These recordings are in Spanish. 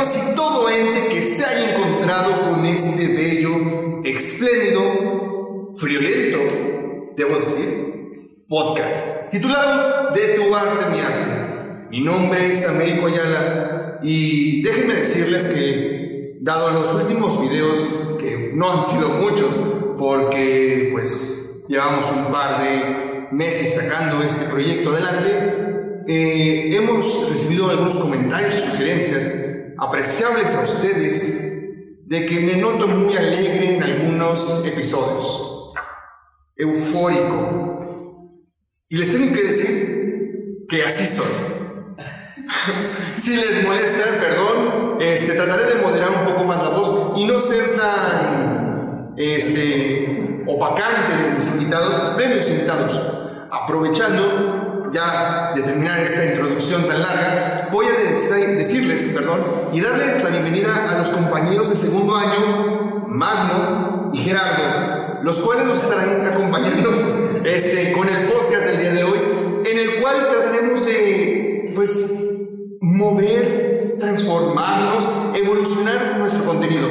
compañeros y todo ente que se haya encontrado con este bello, espléndido, friolento, debo decir, podcast, titulado De tu arte, mi arte. Mi nombre es Américo Ayala y déjenme decirles que, dado los últimos videos, que no han sido muchos, porque pues llevamos un par de meses sacando este proyecto adelante, eh, hemos recibido algunos comentarios y sugerencias apreciables a ustedes de que me noto muy alegre en algunos episodios, eufórico. Y les tengo que decir que así soy. si les molesta, perdón, este, trataré de moderar un poco más la voz y no ser tan este, opacante de mis invitados, espléndidos invitados. Aprovechando ya de terminar esta introducción tan larga, voy a decirles, perdón, y darles la bienvenida a los compañeros de segundo año, Magno y Gerardo, los cuales nos estarán acompañando este, con el podcast del día de hoy, en el cual trataremos de, pues, mover, transformarnos, evolucionar nuestro contenido.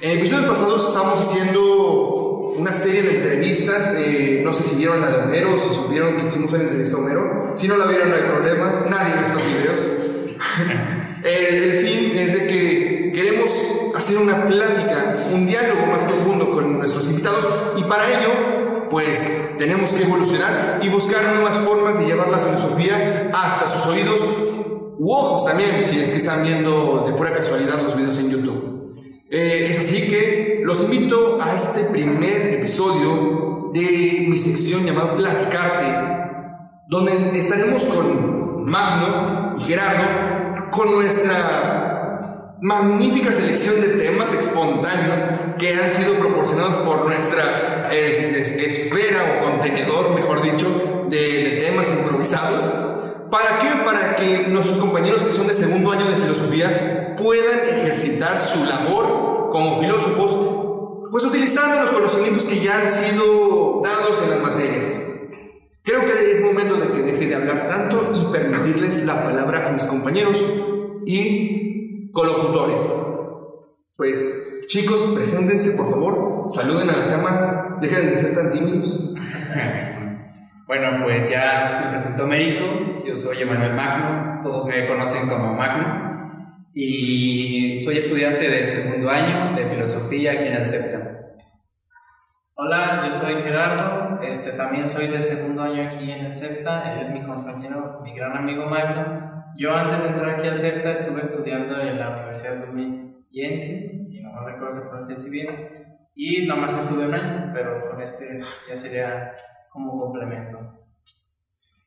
En episodios pasados estamos haciendo una serie de entrevistas. Eh, no sé si vieron la de Homero, si supieron que hicimos una entrevista a Homero. Si no la vieron, no hay problema. Nadie ve estos videos. el, fin es de que queremos hacer una plática, un diálogo más profundo con nuestros invitados y para ello, pues tenemos que evolucionar y buscar nuevas formas de llevar la filosofía hasta sus oídos u ojos también, si es que están viendo de pura casualidad los videos en YouTube. Eh, es así que los invito a este primer episodio de mi sección llamada Platicarte, donde estaremos con Magno y Gerardo con nuestra magnífica selección de temas espontáneos que han sido proporcionados por nuestra esfera o contenedor, mejor dicho, de, de temas improvisados. ¿Para qué? Para que nuestros compañeros que son de segundo año de filosofía puedan ejercitar su labor como filósofos, pues utilizando los conocimientos que ya han sido dados en las materias. Creo que es momento de que deje de hablar tanto y permitirles la palabra a mis compañeros y colocutores. Pues chicos, preséntense por favor, saluden a la cámara, dejen de ser tan tímidos. Bueno, pues ya me presento Américo, yo soy Emanuel Magno, todos me conocen como Magno y soy estudiante de segundo año de filosofía aquí en el CEPTA. Hola, yo soy Gerardo, este, también soy de segundo año aquí en el CEPTA, él es mi compañero, mi gran amigo Magno. Yo antes de entrar aquí al CEPTA estuve estudiando en la Universidad de Yensi, si no me recuerdo se pronuncia así bien, y nomás estuve un año, pero con este ya sería como complemento.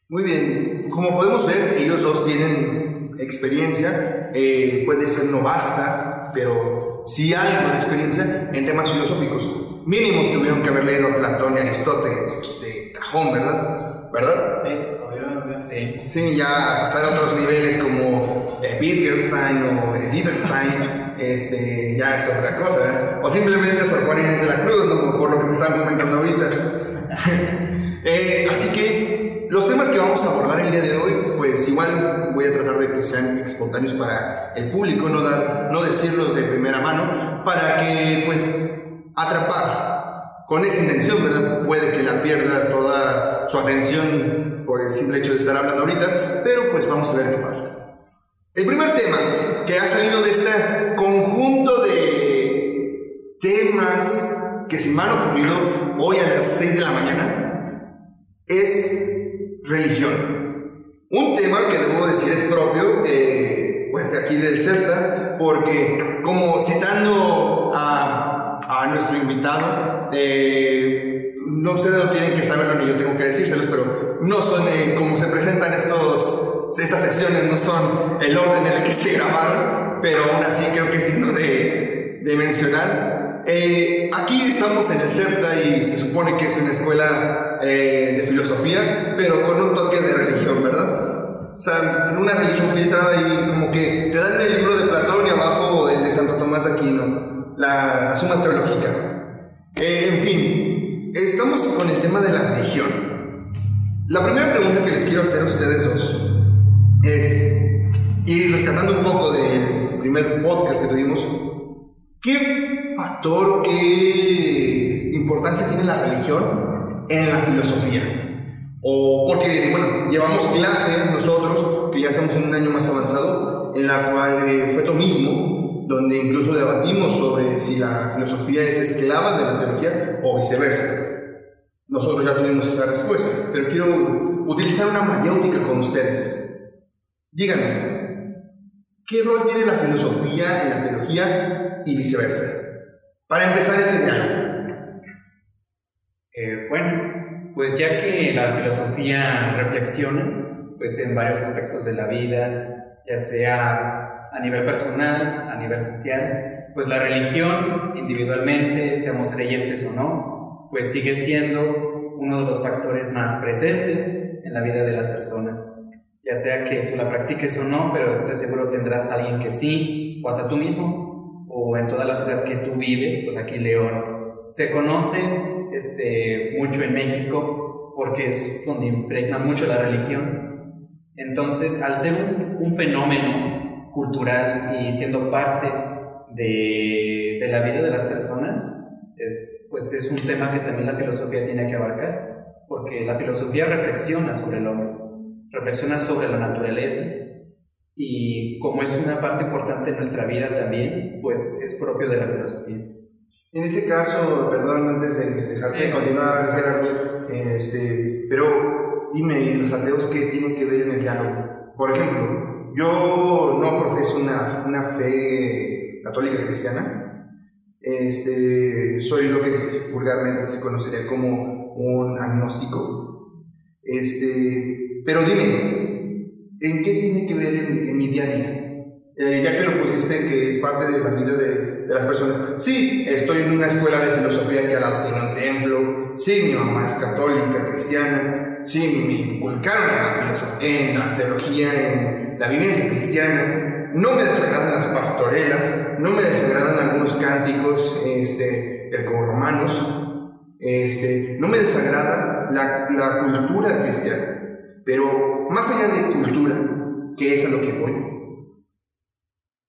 Muy bien, como podemos ver, ellos dos tienen experiencia, eh, puede ser no basta, pero sí algo de experiencia en temas filosóficos. Mínimo tuvieron que haber leído a Platón y Aristóteles de cajón, ¿verdad? ¿Verdad? Sí, pues obvio, sí. Sí, ya pasar a otros niveles como Wittgenstein o Wittgenstein, este, ya es otra cosa, ¿eh? O simplemente Sor Juan Inés de la Cruz, por lo que me estaban comentando ahorita. Eh, así que los temas que vamos a abordar el día de hoy, pues igual voy a tratar de que sean espontáneos para el público, no, dar, no decirlos de primera mano, para que pues atrapar con esa intención, ¿verdad? Puede que la pierda toda su atención por el simple hecho de estar hablando ahorita, pero pues vamos a ver qué pasa. El primer tema que ha salido de este conjunto de temas que se me han ocurrido hoy a las 6 de la mañana, es religión. Un tema que debo decir es propio, eh, pues de aquí del CERTA, porque como citando a, a nuestro invitado, eh, no ustedes no tienen que saberlo ni yo tengo que decírselos, pero no son eh, como se presentan estos, estas secciones, no son el orden en el que se grabaron, pero aún así creo que es digno de, de mencionar. Eh, aquí estamos en el CEFTA y se supone que es una escuela eh, de filosofía, pero con un toque de religión, ¿verdad? O sea, en una religión filtrada y como que te dan el libro de Platón y abajo el de Santo Tomás de Aquino, la, la suma teológica. Eh, en fin, estamos con el tema de la religión. La primera pregunta que les quiero hacer a ustedes dos es ir rescatando un poco del primer podcast que tuvimos, ¿qué factor o qué importancia tiene la religión en la filosofía? O porque, bueno, llevamos clase nosotros, que ya estamos en un año más avanzado, en la cual eh, fue tú mismo, donde incluso debatimos sobre si la filosofía es esclava de la teología o viceversa. Nosotros ya tuvimos esa respuesta, pero quiero utilizar una mayéutica con ustedes. Díganme, ¿qué rol tiene la filosofía en la teología y viceversa? Para empezar este diálogo. Eh, bueno, pues ya que la filosofía reflexiona pues en varios aspectos de la vida, ya sea a nivel personal, a nivel social, pues la religión individualmente, seamos creyentes o no, pues sigue siendo uno de los factores más presentes en la vida de las personas. Ya sea que tú la practiques o no, pero te seguro tendrás a alguien que sí, o hasta tú mismo, o en toda la ciudad que tú vives, pues aquí León. Se conoce este, mucho en México porque es donde impregna mucho la religión. Entonces, al ser un, un fenómeno cultural y siendo parte de, de, la vida de las personas, es, pues es un tema que también la filosofía tiene que abarcar, porque la filosofía reflexiona sobre el hombre reflexiona sobre la naturaleza y como es una parte importante de nuestra vida también, pues es propio de la filosofía. En ese caso, perdón, antes de dejarte sí. continuar, Gerardo, este, pero dime, los ateos, ¿qué tienen que ver en el diálogo? Por ejemplo, yo no profeso una, una fe católica cristiana, este, soy lo que vulgarmente se conocería como un agnóstico, este, pero dime, ¿en qué tiene que ver en, en mi día a día? Eh, ya que lo pusiste que es parte de la vida de, de, las personas. Sí, estoy en una escuela de filosofía que al lado tiene un templo. Sí, mi mamá es católica, cristiana. Sí, me inculcaron en la, filosofía, en la teología, en la vivencia cristiana. No me desagradan las pastorelas, no me desagradan algunos cánticos este, como romanos. Este, no me desagrada la, la cultura cristiana. Pero más allá de cultura, que es a lo que voy,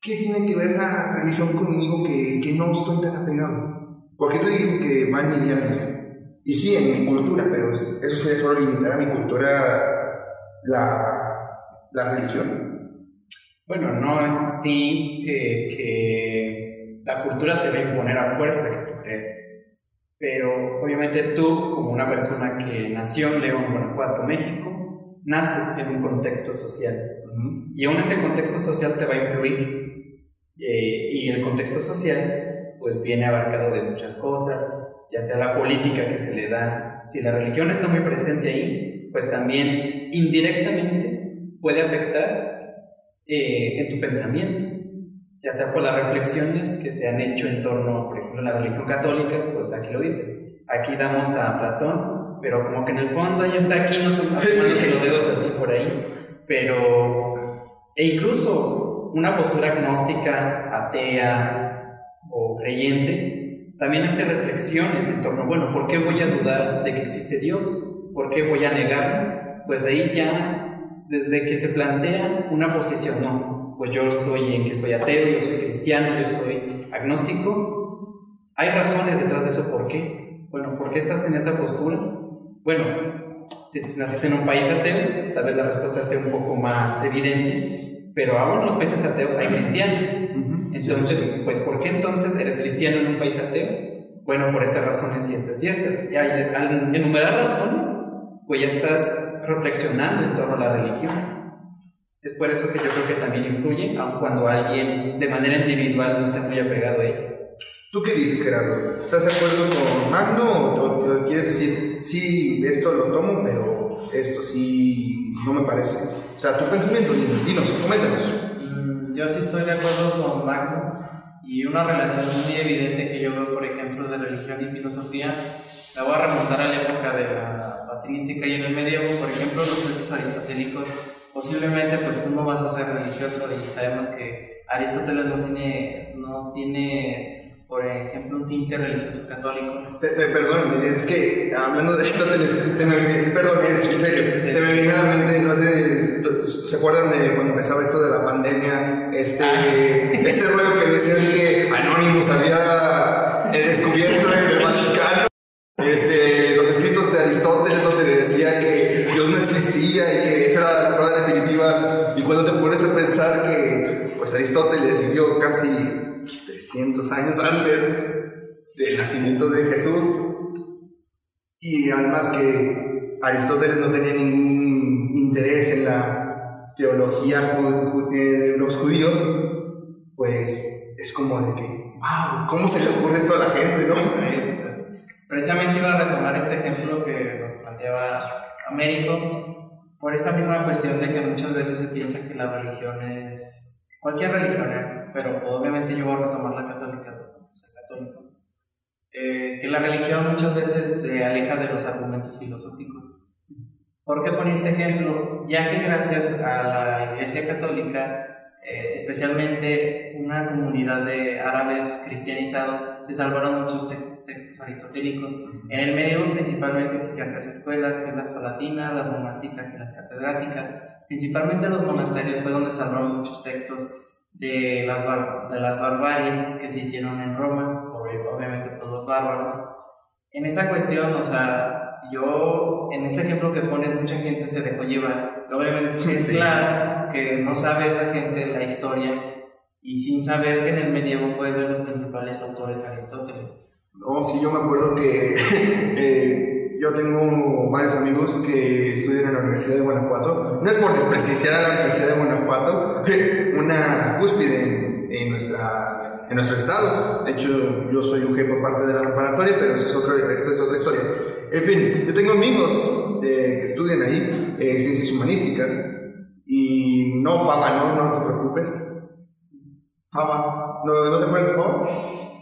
¿qué tiene que ver la religión conmigo que, que no estoy tan apegado? Porque tú dices que va en mi día a día. Y sí, en mi cultura, pero eso sería solo limitar a mi cultura la, la religión. Bueno, no sí eh, que la cultura te va a imponer a fuerza que tú crees. Pero obviamente tú, como una persona que nació en León, Guanajuato, México, naces en un contexto social. Uh -huh. Y aún ese contexto social te va a influir. Eh, y el contexto social, pues viene abarcado de muchas cosas, ya sea la política que se le da. Si la religión está muy presente ahí, pues también indirectamente puede afectar eh, en tu pensamiento, ya sea por las reflexiones que se han hecho en torno, por ejemplo, a la religión católica, pues aquí lo dices. Aquí damos a Platón, pero como que en el fondo ya está aquí, no te sí. los dedos así por ahí. Pero, e incluso una postura agnóstica, atea o creyente, también hace reflexiones en torno, bueno, ¿por qué voy a dudar de que existe Dios? ¿Por qué voy a negarlo? Pues ahí ya, desde que se plantea una posición, no, pues yo estoy en que soy ateo, yo soy cristiano, yo soy agnóstico, hay razones detrás de eso, ¿por qué? Bueno, ¿por qué estás en esa postura? Bueno, si naciste en un país ateo, tal vez la respuesta sea un poco más evidente, pero aún en los países ateos hay cristianos. Entonces, pues, ¿por qué entonces eres cristiano en un país ateo? Bueno, por estas razones y estas y estas. Y al enumerar razones, pues ya estás reflexionando en torno a la religión. Es por eso que yo creo que también influye, aun cuando alguien de manera individual no se muy apegado a ella. ¿Tú qué dices, Gerardo? ¿Estás de acuerdo con Magno o, o, quieres decir, sí, esto lo tomo, pero esto sí no me parece? O sea, tu pensamiento, dinos, coméntanos. Mm, yo sí estoy de acuerdo con Magno y una relación muy evidente que yo veo, por ejemplo, de religión y filosofía, la voy a remontar a la época de la patrística y en el medievo, por ejemplo, los textos aristotélicos, posiblemente pues tú no vas a ser religioso y sabemos que Aristóteles no tiene, no tiene por ejemplo, un tinte religioso católico. perdón, es que hablando de Aristóteles, se me, perdón, en serio, se me viene a la mente, no sé, ¿se acuerdan de cuando empezaba esto de la pandemia? Este, ah, este rollo que decían que Anonymous había eh, descubierto en el Vaticano. Este, los escritos de Aristóteles donde decía que Dios no existía y que esa era la prueba definitiva. Y cuando te pones a pensar que pues Aristóteles vivió casi 300 años antes del nacimiento de Jesús y además que Aristóteles no tenía ningún interés en la teología eh, de los judíos, pues es como de que, wow, ¿cómo se le ocurre esto a la gente, no? Precisamente iba a retomar este ejemplo que nos planteaba Américo, por esta misma cuestión de que muchas veces se piensa que la religión es cualquier religión, ¿eh? Pero obviamente yo voy a retomar la católica, pues soy católico, eh, que la religión muchas veces se aleja de los argumentos filosóficos. ¿Por qué ponía este ejemplo? Ya que gracias a la Iglesia Católica eh, especialmente una comunidad de árabes cristianizados, se salvaron muchos textos aristotélicos. En el medievo principalmente existían tres escuelas, que es las palatinas, las monásticas y las catedráticas. Principalmente los monasterios fue donde salvaron muchos textos de las, de las barbaries que se hicieron en Roma, obviamente por los bárbaros. En esa cuestión, o sea, yo, en este ejemplo que pones, mucha gente se dejó llevar. Obviamente es claro que no sabe esa gente la historia y sin saber que en el medievo fue de los principales autores Aristóteles. No, sí, yo me acuerdo que eh, yo tengo varios amigos que estudian en la Universidad de Guanajuato. No es por desprestigiar a la Universidad de Guanajuato, una cúspide en, nuestra, en nuestro estado. De hecho, yo soy UG por parte de la preparatoria, pero eso es otro, esto es otra historia. En fin, yo tengo amigos que estudian ahí eh, ciencias humanísticas y no Fama, ¿no? No te preocupes. Fama. ¿No, ¿no te acuerdas de Fama?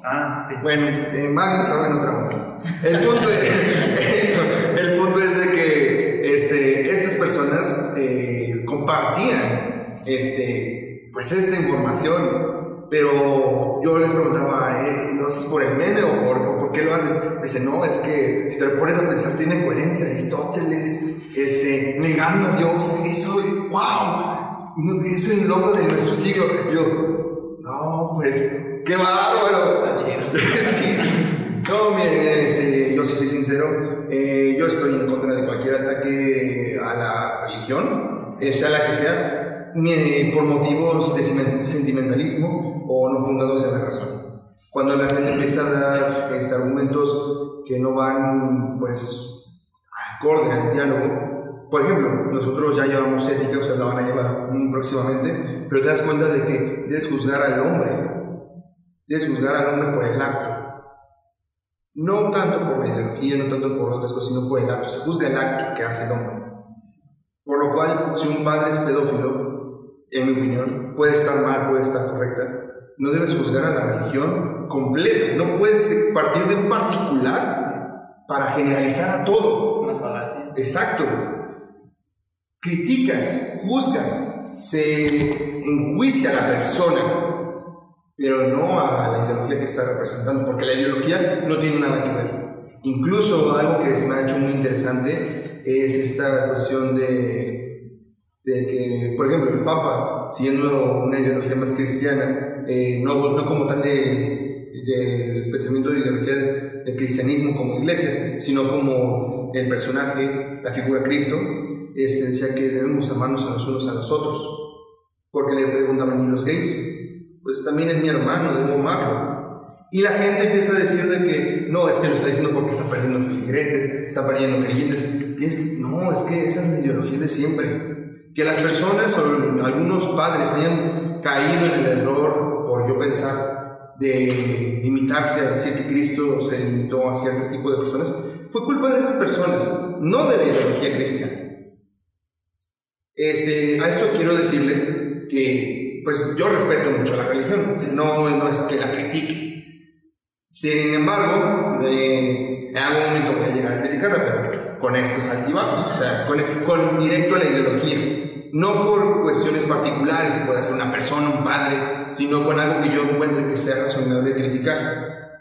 Ah, sí. Bueno, eh, Magno estaba en otra onda. El punto es, el punto es de que este, estas personas eh, compartían este, pues esta información pero yo les preguntaba, ¿eh, ¿lo haces por el meme o por, por qué lo haces? Me dice, no, es que si te lo pones a pensar, tiene coherencia. Aristóteles, este, negando a Dios, eso, wow, es el logro de nuestro siglo. yo, no, pues, qué bárbaro. No, miren, este, yo sí soy sincero, eh, yo estoy en contra de cualquier ataque a la religión, eh, sea la que sea, por motivos de sentimentalismo o no fundados en la razón. Cuando la gente empieza a dar este, argumentos que no van, pues, acorde al diálogo, por ejemplo, nosotros ya llevamos ética, ustedes la van a llevar próximamente, pero te das cuenta de que debes juzgar al hombre, debes juzgar al hombre por el acto. No tanto por la ideología, no tanto por otras cosas, sino por el acto. Se juzga el acto que hace el hombre. Por lo cual, si un padre es pedófilo, en mi opinión, puede estar mal, puede estar correcta, no debes juzgar a la religión completa, no puedes partir de un particular para generalizar a todo. Es una falacia. Exacto. Criticas, juzgas, se enjuicia a la persona, pero no a la ideología que está representando, porque la ideología no tiene nada que ver. Incluso algo que se me ha hecho muy interesante es esta cuestión de, de que, por ejemplo, el Papa, siguiendo una ideología más cristiana, eh, no, no, como tal del de, pensamiento de ideología del cristianismo como iglesia, sino como el personaje, la figura de Cristo, este, decía que debemos amarnos a los unos a los otros. Porque le preguntaban, ¿y los gays? Pues también es mi hermano, debo amarlo. Y la gente empieza a decir de que no, es que lo está diciendo porque está perdiendo feligreses, está perdiendo creyentes. no, es que esa es la ideología de siempre. Que las personas o algunos padres hayan caído en el error por yo pensar de limitarse a decir que Cristo se limitó a cierto tipo de personas, fue culpa de esas personas, no de la ideología cristiana. Este, a esto quiero decirles que, pues yo respeto mucho a la religión, no, no es que la critique. Sin embargo, eh, en algún momento voy a llegar a criticarla, pero con estos altibajos, o sea, con, con directo a la ideología no por cuestiones particulares que pueda ser una persona, un padre, sino con algo que yo encuentre que sea razonable criticar.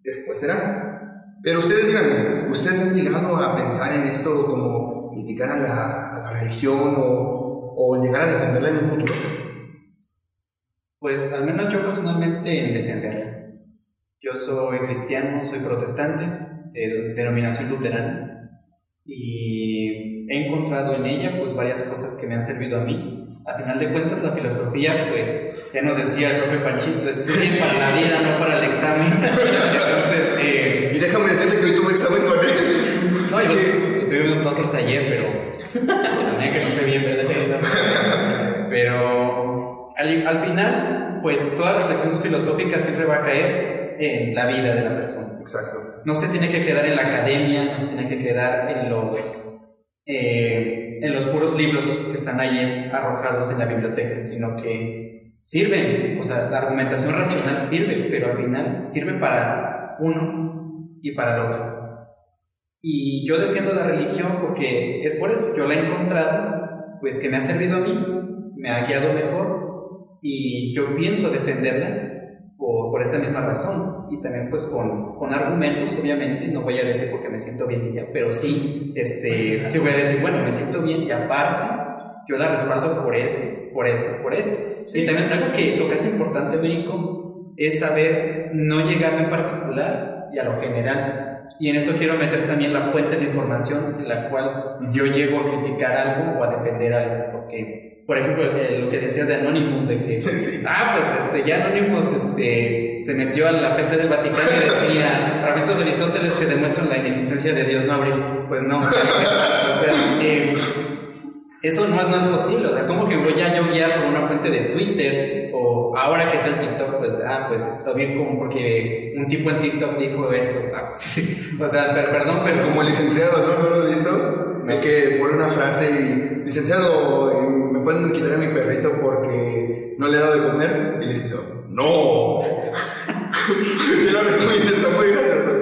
después será. Pero ustedes díganme, ¿ustedes han llegado a pensar en esto como criticar a la, religión o, o llegar a defenderla en un futuro? Pues al menos yo personalmente en defenderla. Yo soy cristiano, soy protestante, de denominación luterana, y he encontrado en ella pues varias cosas que me han servido a mí. A final de cuentas la filosofía, pues ya nos decía el profe Panchito, estudien para la vida, no para el examen. Entonces, eh, Y déjame decirte que hoy tuve examen con él. no, yo- que- estuvimos nosotros ayer, pero la que no sé bien ver esas cosas. Pero al, al final, pues toda reflexión filosófica siempre va a caer en la vida de la persona. Exacto. No se tiene que quedar en la academia, no se tiene que quedar en los, eh, en los puros libros que están ahí arrojados en la biblioteca, sino que sirven, o sea, la argumentación racional sirve, pero al final sirve para uno y para el otro. Y yo defiendo la religión porque es por eso, yo la he encontrado, pues que me ha servido a mí, me ha guiado mejor y yo pienso defenderla por, esta misma razón y también pues con, con argumentos obviamente. No voy a decir porque me siento bien y ya pero sí este sí voy a decir bueno me siento bien y aparte yo la respaldo por eso por eso por eso Sí. y también algo que tocas importante México es saber no llegar en particular y a lo general. Y en esto quiero meter también la fuente de información en la cual yo llego a criticar algo o a defender algo porque por ejemplo, lo que decías de Anonymous, de que, Sí. ah, pues este, ya Anonymous este, se metió a la PC del Vaticano y decía fragmentos de Aristóteles que demuestran la inexistencia de Dios no abrir. Pues no, o sea, o sea, eh, eso no es, no es posible. O sea, ¿cómo que voy a yo guiar por una fuente de Twitter? O ahora que está el TikTok, pues, ah, pues lo vi como porque un tipo en TikTok dijo esto. Ah, pues, sí. O sea, per- perdón, pero Como el licenciado, ¿no? ¿No lo he visto? No. El que pone una frase y, licenciado, ¿me pueden quitar a mi perrito porque no le he dado de comer? Y el licenciado, ¡no! Yo lo recomiendo, está muy gracioso.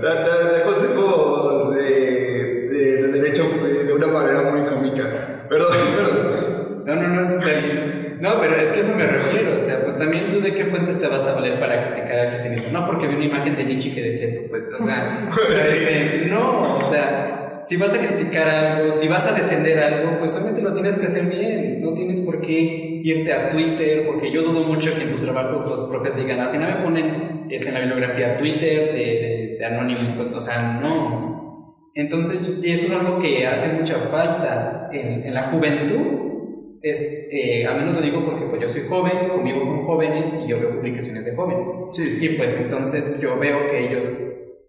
Da, da- da consejos de, de, de derecho de una manera muy cómica. Perdón, perdón. No, no, no es terrible. No, pero es que eso me refiero. O sea, pues también tú de qué fuentes te vas a valer para criticar al cristianismo. No porque vi una imagen de Nietzsche que decía esto, pues, o sea, este, no, o sea, si vas a criticar algo, si vas a defender algo, pues solamente lo tienes que hacer bien. No tienes por qué irte a Twitter, porque yo dudo mucho que en tus trabajos los profes digan, al final me ponen este, en la bibliografía Twitter de, de, de Anonymous, pues, o sea, no. Entonces, eso es algo que hace mucha falta en, en la juventud. Es, eh, a menos lo digo porque pues, yo soy joven, convivo con jóvenes y yo veo publicaciones de jóvenes. Sí, sí. Y pues entonces yo veo que ellos,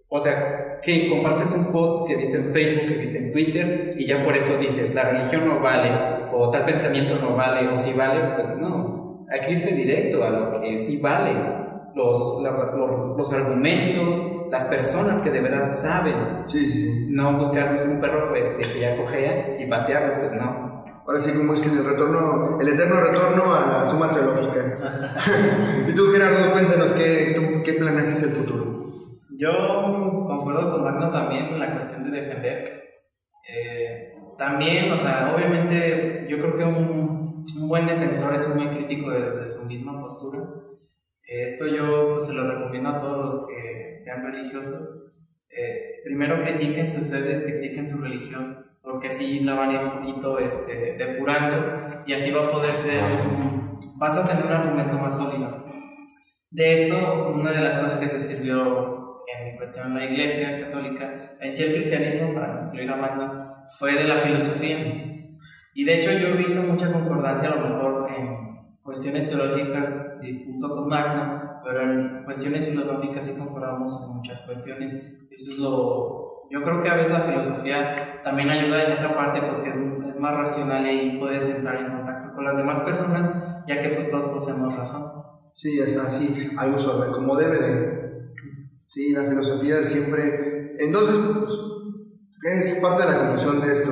o sea, que compartes un post que viste en Facebook, que viste en Twitter, y ya por eso dices, la religión no vale, o tal pensamiento no vale, o si vale, pues no. Hay que irse directo a lo que sí vale. Los, la- los, los argumentos, las personas que de verdad saben, Sí, sí, no buscar un perro pues, este, que ya cojea y patearlo, pues no. Ahora sí, como dicen, el retorno, el eterno retorno a la suma teológica. y tú, Gerardo, cuéntanos qué, tú, qué planes es el futuro. Yo concuerdo con Magno también en la cuestión de defender. Eh, también, o sea, obviamente yo creo que un, un buen defensor es un buen crítico de, su misma postura. Eh, esto yo pues, se lo recomiendo a todos los que sean religiosos. Eh, primero critiquense ustedes, critiquen su religión, porque así la van a ir un poquito este, depurando y así va a poder ser, vas a tener un argumento más sólido. De esto, una de las cosas que se sirvió cuestión la iglesia católica, en sí el cristianismo, para construir a Magno, fue de la filosofía. Y de hecho yo he visto mucha concordancia a lo mejor en cuestiones teológicas, disputo con Magno, pero en cuestiones filosóficas sí concordamos en muchas cuestiones. Eso es lo... Yo creo que a veces la filosofía también ayuda en esa parte porque es, es más racional y puedes entrar en contacto con las demás personas, ya que pues todos poseemos razón. Sí, es así, algo suave, como debe de. Sí, la filosofía siempre. Entonces, pues, es parte de la conclusión de esto.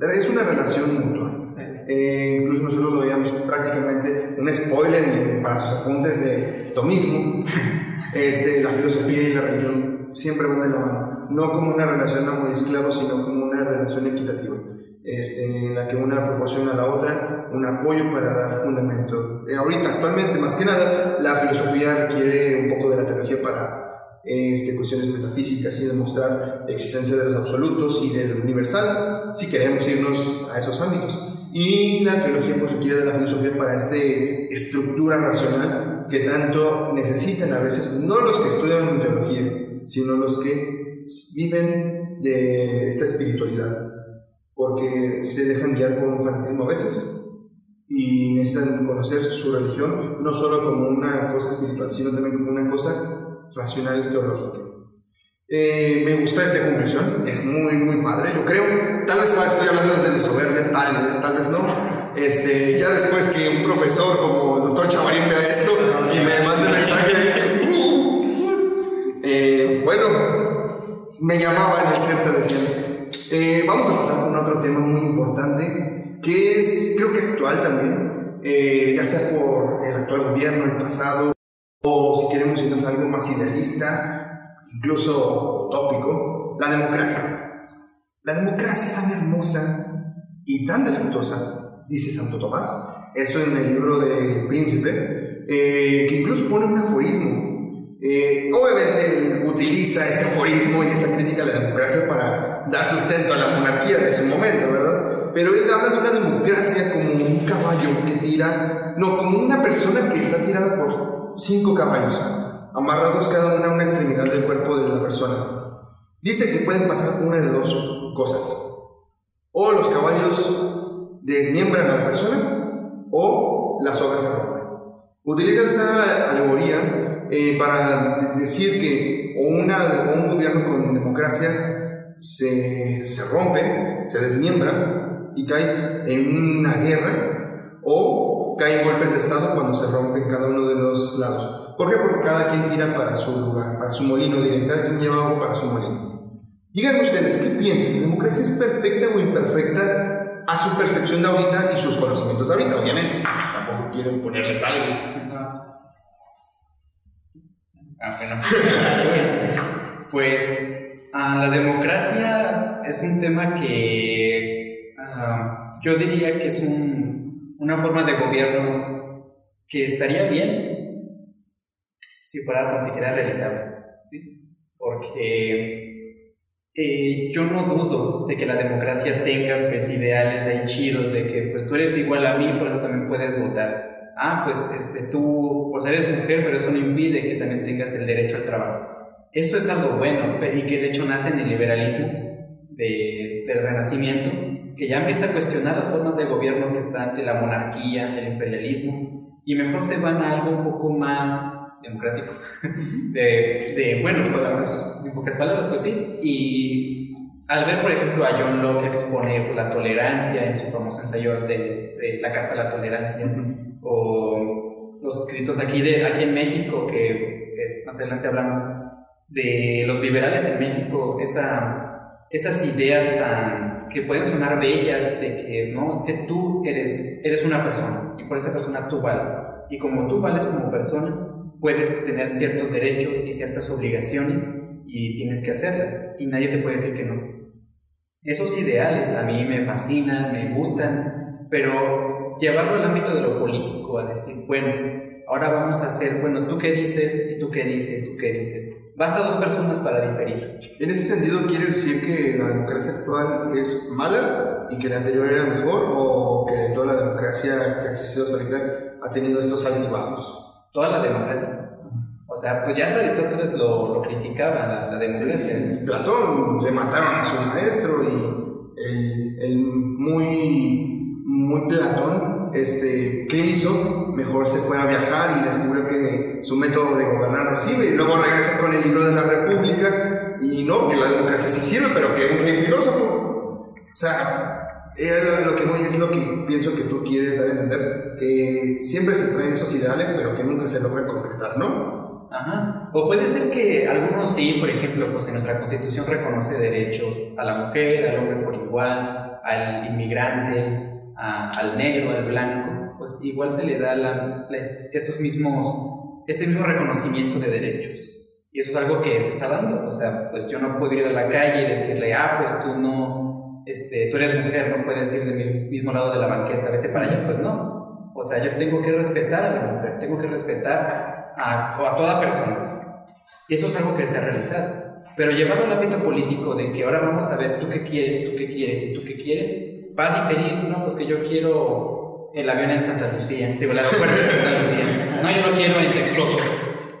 la- es una relación mutua. Sí. Eh, incluso nosotros lo veíamos prácticamente un spoiler para sus apuntes de tomismo. este, la filosofía y la religión siempre van de la mano. No como una relación amo y esclavo, sino como una relación equitativa. Este, en la que una proporciona a la otra un apoyo para dar fundamento. Eh, ahorita, actualmente, más que nada, la filosofía requiere un poco de la teología para este, cuestiones metafísicas y demostrar la existencia de los absolutos y del universal, si queremos irnos a esos ámbitos. Y la teología pues, requiere de la filosofía para esta estructura racional que tanto necesitan a veces, no los que estudian teología, sino los que viven de esta espiritualidad, porque se dejan guiar por un fanatismo a veces y necesitan conocer su religión no solo como una cosa espiritual, sino también como una cosa racional y teológica. Eh, me gusta esta conclusión, es muy, muy padre, yo creo. Tal vez estoy hablando desde mi soberbia, tal vez, tal vez no. Este, ya después que un profesor como el doctor Chavarín vea esto y me mande mensaje, eh, bueno, me llamaban el CERTA, decían. Eh, vamos a pasar con otro tema muy importante, que es, creo que actual también, ya sea por el actual gobierno, el pasado, o si queremos irnos algo más idealista, incluso utópico, la democracia. La democracia es tan hermosa y tan defectuosa, dice Santo Tomás, esto en el libro de Príncipe, eh, que incluso pone un aforismo. Eh, obviamente utiliza este aforismo y esta crítica a la democracia para dar sustento a la monarquía de su momento, ¿verdad? Pero él habla de una democracia como un caballo que tira, no, como una persona que está tirada por cinco caballos amarrados cada una a una extremidad del cuerpo de la persona. Dice que pueden pasar una de dos cosas. O los caballos desmiembran a la persona o las sogas se rompen. Utiliza esta alegoría eh, para decir que una, un gobierno con democracia se, se rompe, se desmiembra y cae en una guerra o cae en golpes de Estado cuando se rompen cada uno de los lados. ¿Por qué? Porque cada quien tira para su lugar, para su molino directo, cada quien lleva algo para su molino. Díganme ustedes, ¿qué piensan? ¿La democracia es perfecta o imperfecta a su percepción de ahorita y sus conocimientos de ahorita? Obviamente, tampoco quieren ponerles algo. Ah, pues ah, la democracia es un tema que ah, yo diría que es una forma de gobierno que estaría bien si fuera tan siquiera realizable, ¿sí? Porque eh, yo no dudo de que la democracia tenga pues ideales ahí chidos de que pues tú eres igual a mí, por eso también puedes votar. Ah, pues este, tú pues eres mujer, pero eso no impide que también tengas el derecho al trabajo. Eso es algo bueno y que de hecho nace en el liberalismo de, del renacimiento, que ya empieza a cuestionar las formas de gobierno que están ante la monarquía, el imperialismo, y mejor se van a algo un poco más democrático, de, de buenas palabras, en pocas palabras, pues sí. Y al ver, por ejemplo, a John Locke expone la tolerancia en su famoso ensayo de, la Carta a la Tolerancia, o los escritos aquí, de, aquí en México, que más adelante hablamos, de los liberales en México, esa, esas ideas tan que pueden sonar bellas de que no, es que tú eres, eres una persona y por esa persona tú vales. Y como tú vales como persona, puedes tener ciertos derechos y ciertas obligaciones y tienes que hacerlas y nadie te puede decir que no. Esos ideales a mí me fascinan, me gustan, pero llevarlo al ámbito de lo político, a decir, bueno, ahora vamos a hacer, bueno, tú qué dices y tú qué dices, tú qué dices. Basta dos personas para diferir. En ese sentido, ¿quiere decir que la democracia actual es mala y que la anterior era mejor o que toda la democracia que ha existido hasta ahorita ha tenido estos altibajos? toda la democracia. O sea, pues ya hasta Aristóteles lo, lo criticaba, la, la democracia. Platón le mataron a su maestro y el, el muy, muy Platón, este, ¿qué hizo? Mejor se fue a viajar y descubrió que su método de gobernar no sirve. Y luego regresa con el libro de la República y no, que la democracia sí sirve, pero que un filósofo. O sea, es lo que voy, es lo que pienso que tú quieres dar a entender, que siempre se traen esos ideales, pero que nunca se logran concretar, ¿no? Ajá. O puede ser que algunos sí, por ejemplo, pues en nuestra constitución reconoce derechos a la mujer, al hombre por igual, al inmigrante, al negro, al blanco, pues igual se le da la, esos mismos, ese mismo reconocimiento de derechos. Y eso es algo que se está dando, o sea, pues yo no puedo ir a la calle y decirle, ah, pues tú no este, tú eres mujer, no puedes ir de mi mismo lado de la banqueta, vete para allá, pues no. O sea, yo tengo que respetar a la mujer, tengo que respetar a, a toda persona. Y eso es algo que se ha realizado. Pero llevarlo al ámbito político de que ahora vamos a ver tú qué quieres, tú qué quieres y tú qué quieres, va a diferir, no, pues que yo quiero el avión en Santa Lucía, digo, el aeropuerto en Santa Lucía. No, yo lo quiero en Texcoco.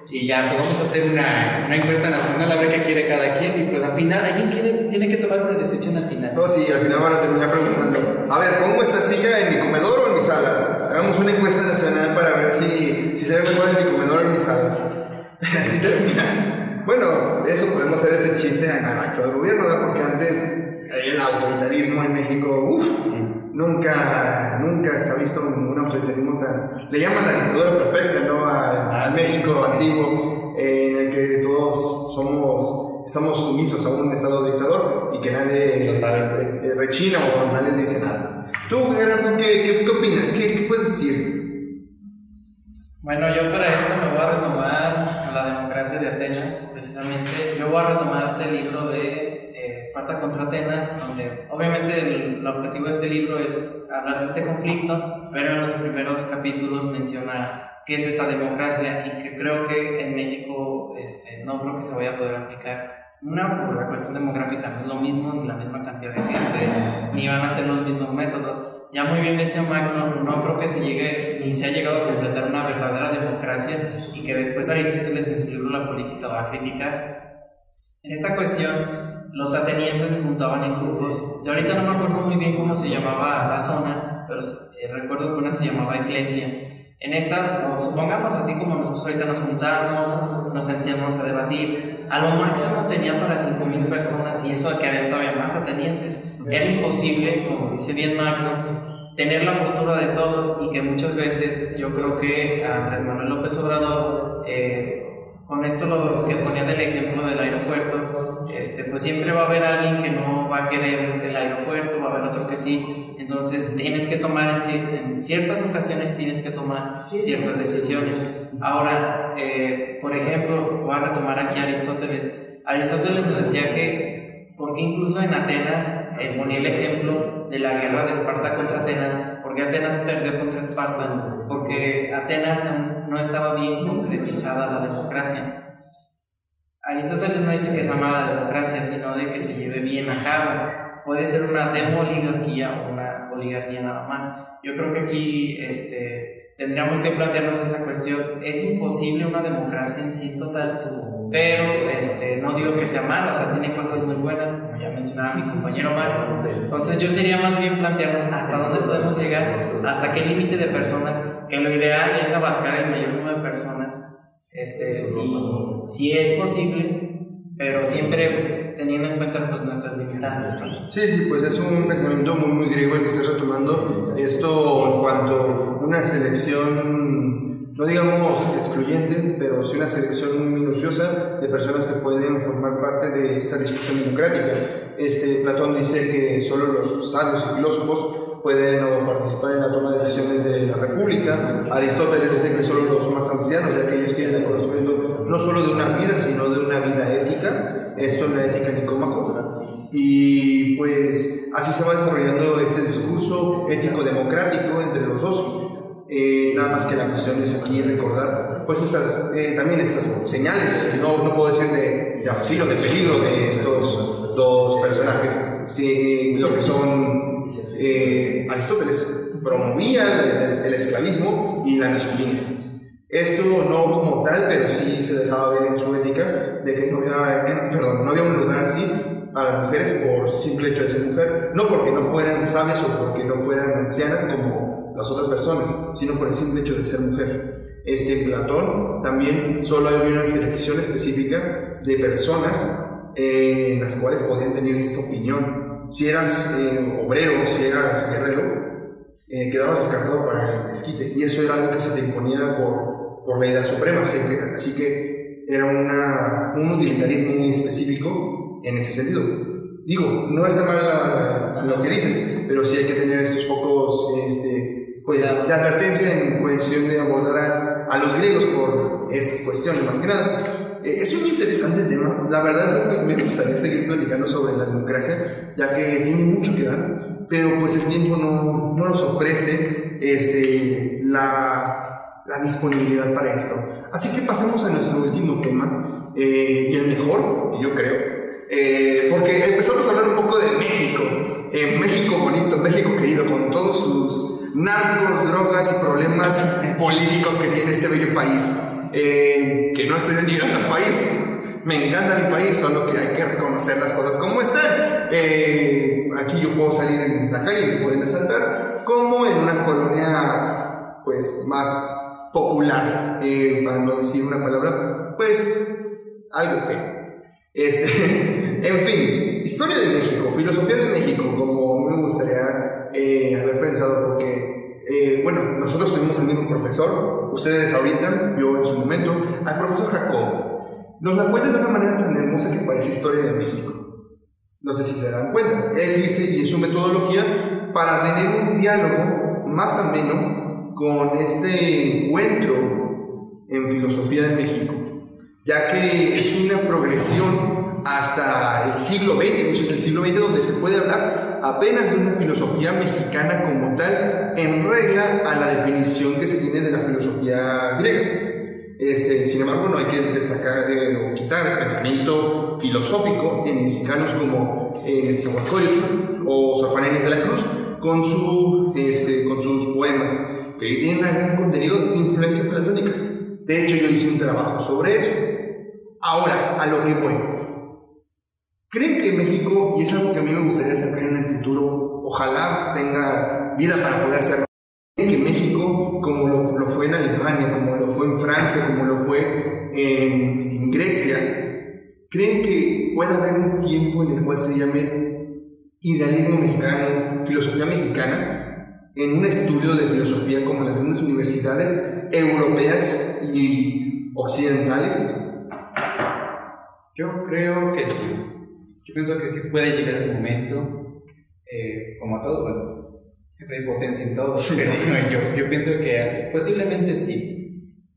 Y ya, pues vamos a hacer una, una encuesta nacional a ver qué quiere cada quien. Y pues al final, alguien tiene, tiene que tomar una decisión al final. No, sí, al final van a terminar preguntando, a ver, ¿pongo esta silla en mi comedor o en mi sala? Hagamos una encuesta nacional para ver si, si se ve mejor en mi comedor o en mi sala. Así termina. Bueno, eso podemos hacer este chiste en el actual gobierno, ¿verdad? Porque antes el autoritarismo en México, uff, nunca, nunca se ha visto un autoritarismo tan... Le llaman la dictadura perfecta, ¿no? A, Ah, sí. México antiguo, eh, en el que todos somos, estamos sumisos a un estado dictador y que nadie eh, rechina o nadie dice nada. Tú, Gerardo, ¿qué, qué, qué opinas? ¿Qué, ¿Qué puedes decir? Bueno, yo para esto me voy a retomar la democracia de Atenas, precisamente. Yo voy a retomar este libro de Esparta contra Atenas, donde obviamente el, el objetivo de este libro es hablar de este conflicto, pero en los primeros capítulos menciona qué es esta democracia y que creo que en México este, no creo que se vaya a poder aplicar. Una, por la cuestión demográfica, no es lo mismo, ni la misma cantidad de gente, ni van a ser los mismos métodos. Ya muy bien decía Magno, no creo que se llegue, ni se ha llegado a completar una verdadera democracia y que después Aristóteles en su libro La política va a criticar. En esta cuestión, los atenienses se juntaban en grupos. Yo ahorita no me acuerdo muy bien cómo se llamaba la zona, pero eh, recuerdo que una se llamaba Eclesia. En esta, supongamos así como nosotros ahorita nos juntamos, nos sentíamos a debatir, a lo máximo tenía para 5.000 personas y eso que había todavía más atenienses. Era imposible, como dice bien Magno, tener la postura de todos y que muchas veces yo creo que Andrés Manuel López Obrador, eh, con esto lo que ponía del ejemplo del aeropuerto, este, pues siempre va a haber alguien que no va a querer el aeropuerto, va a haber otro que sí, entonces tienes que tomar en, cier- en ciertas ocasiones tienes que tomar ciertas decisiones. Ahora, eh, por ejemplo, voy a retomar aquí a Aristóteles. Aristóteles nos decía que, porque incluso en Atenas, eh, ponía el ejemplo de la guerra de Esparta contra Atenas, porque Atenas perdió contra Esparta, porque Atenas no estaba bien concretizada la democracia. Aristóteles no dice que se llama la democracia, sino de que se lleve bien a cabo. Puede ser una demoligarquía o una oligarquía nada más. Yo creo que aquí este, tendríamos que plantearnos esa cuestión. Es imposible una democracia en sí total, pero este, no digo que sea mala, o sea, tiene cosas muy buenas, como ya mencionaba mi compañero Marco. Entonces yo sería más bien plantearnos hasta dónde podemos llegar, hasta qué límite de personas, que lo ideal es abarcar el mayor número de personas, este, si, si es posible, pero siempre teniendo en cuenta pues, nuestras limitantes. Sí, sí, pues es un pensamiento muy, muy griego el que estás retomando. Esto en cuanto a una selección, no digamos excluyente, pero sí una selección muy minuciosa de personas que pueden formar parte de esta discusión democrática. Este, Platón dice que solo los sabios y filósofos pueden o participar en la toma de decisiones de la República. Aristóteles dice que solo los más ancianos, ya que ellos tienen el conocimiento no solo de una vida, sino de una vida ética. Esto es la ética nicómaco. Y pues así se va desarrollando este discurso ético-democrático entre los dos. Eh, nada más que la cuestión es aquí recordar, pues estas, eh, también estas señales, no, no puedo decir de, de auxilio, de peligro de estos dos personajes, sí, lo que son eh, Aristóteles, promovía el, esclavismo y la misoginia. Esto no como tal, pero sí se dejaba ver en su ética de que no había, un lugar así para las mujeres por simple hecho de ser mujer, no porque no fueran sabias o porque no fueran ancianas como las otras personas, sino por el simple hecho de ser mujer. Este Platón también solo había una selección específica de personas eh, en las cuales podían tener esta opinión. Si eras eh, obrero, si eras guerrero, eh, quedabas descartado para el esquite. Y eso era algo que se te imponía por, por la idea suprema. Así que, así que era una, un utilitarismo muy específico en ese sentido. Digo, no está mal la- lo que dices, pero sí hay que tener estos focos este, pues, de advertencia en cuestión de abordar a, a los griegos por estas cuestiones, más que nada. Eh, es un interesante tema. La verdad, me, gustaría seguir platicando sobre la democracia, ya que tiene mucho que dar, pero pues el tiempo no, no nos ofrece este, la, la disponibilidad para esto. Así que pasemos a nuestro último tema, eh, y el mejor, yo creo, eh, porque empezamos a hablar un poco de México, México bonito, México querido, con todos sus narcos, drogas y problemas políticos que tiene este bello país, que no estoy denigrando al país, me encanta mi país, solo que hay que reconocer las cosas como están. aquí yo puedo salir en la calle y me pueden asaltar, como en una colonia pues más popular, eh, para no decir una palabra, pues algo feo. Este, en fin, historia de México, filosofía de México, como me gustaría eh, haber pensado, porque, eh, bueno, nosotros tuvimos el mismo profesor, ustedes ahorita, yo en su momento, al profesor Jacob. Nos la cuenta de una manera tan hermosa que parece historia de México. No sé si se dan cuenta. Él dice, y es su metodología, para tener un diálogo más ameno con este encuentro en filosofía de México, ya que es una progresión hasta el siglo XX, inicios del siglo XX, donde se puede hablar apenas una filosofía mexicana como tal, en regla a la definición que se tiene de la filosofía griega. Este, sin embargo, no hay que destacar eh, o quitar el pensamiento filosófico en mexicanos como en el o Sor de la Cruz, con, este, con sus poemas que tiene un gran contenido de influencia platónica. De hecho, yo hice un trabajo sobre eso. Ahora, a lo que voy. ¿Creen que México, y es algo que a mí me gustaría destacar en el futuro, ojalá tenga vida para poder hacerlo, ¿creen que México, como lo, fue en Alemania, como lo fue en Francia, como lo fue en, Grecia, creen que puede haber un tiempo en el cual se llame idealismo mexicano, filosofía mexicana? en un estudio de filosofía como en las grandes universidades europeas y occidentales? Yo creo que sí. Yo pienso que sí puede llegar el momento, eh, como a todo, bueno, siempre hay potencia en todo, pero yo, yo, pienso que posiblemente sí.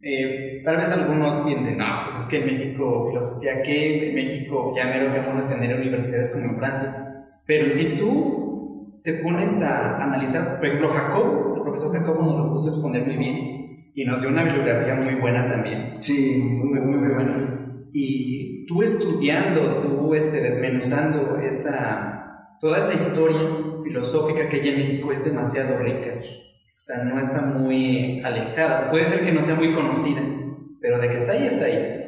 Eh, tal vez algunos piensen, no, pues es que en México, filosofía, ¿qué? En México ya mero que vamos a tener universidades como en Francia. Pero si tú te pones a analizar, por ejemplo, Jacob, el profesor Jacob nos lo puso a exponer muy bien y nos dio una bibliografía muy buena también. Sí, muy, muy, muy buena. Y tú estudiando, tú este, desmenuzando esa, toda esa historia filosófica que hay en México es demasiado rica. O sea, no está muy alejada. Puede ser que no sea muy conocida, pero de que está ahí, está ahí.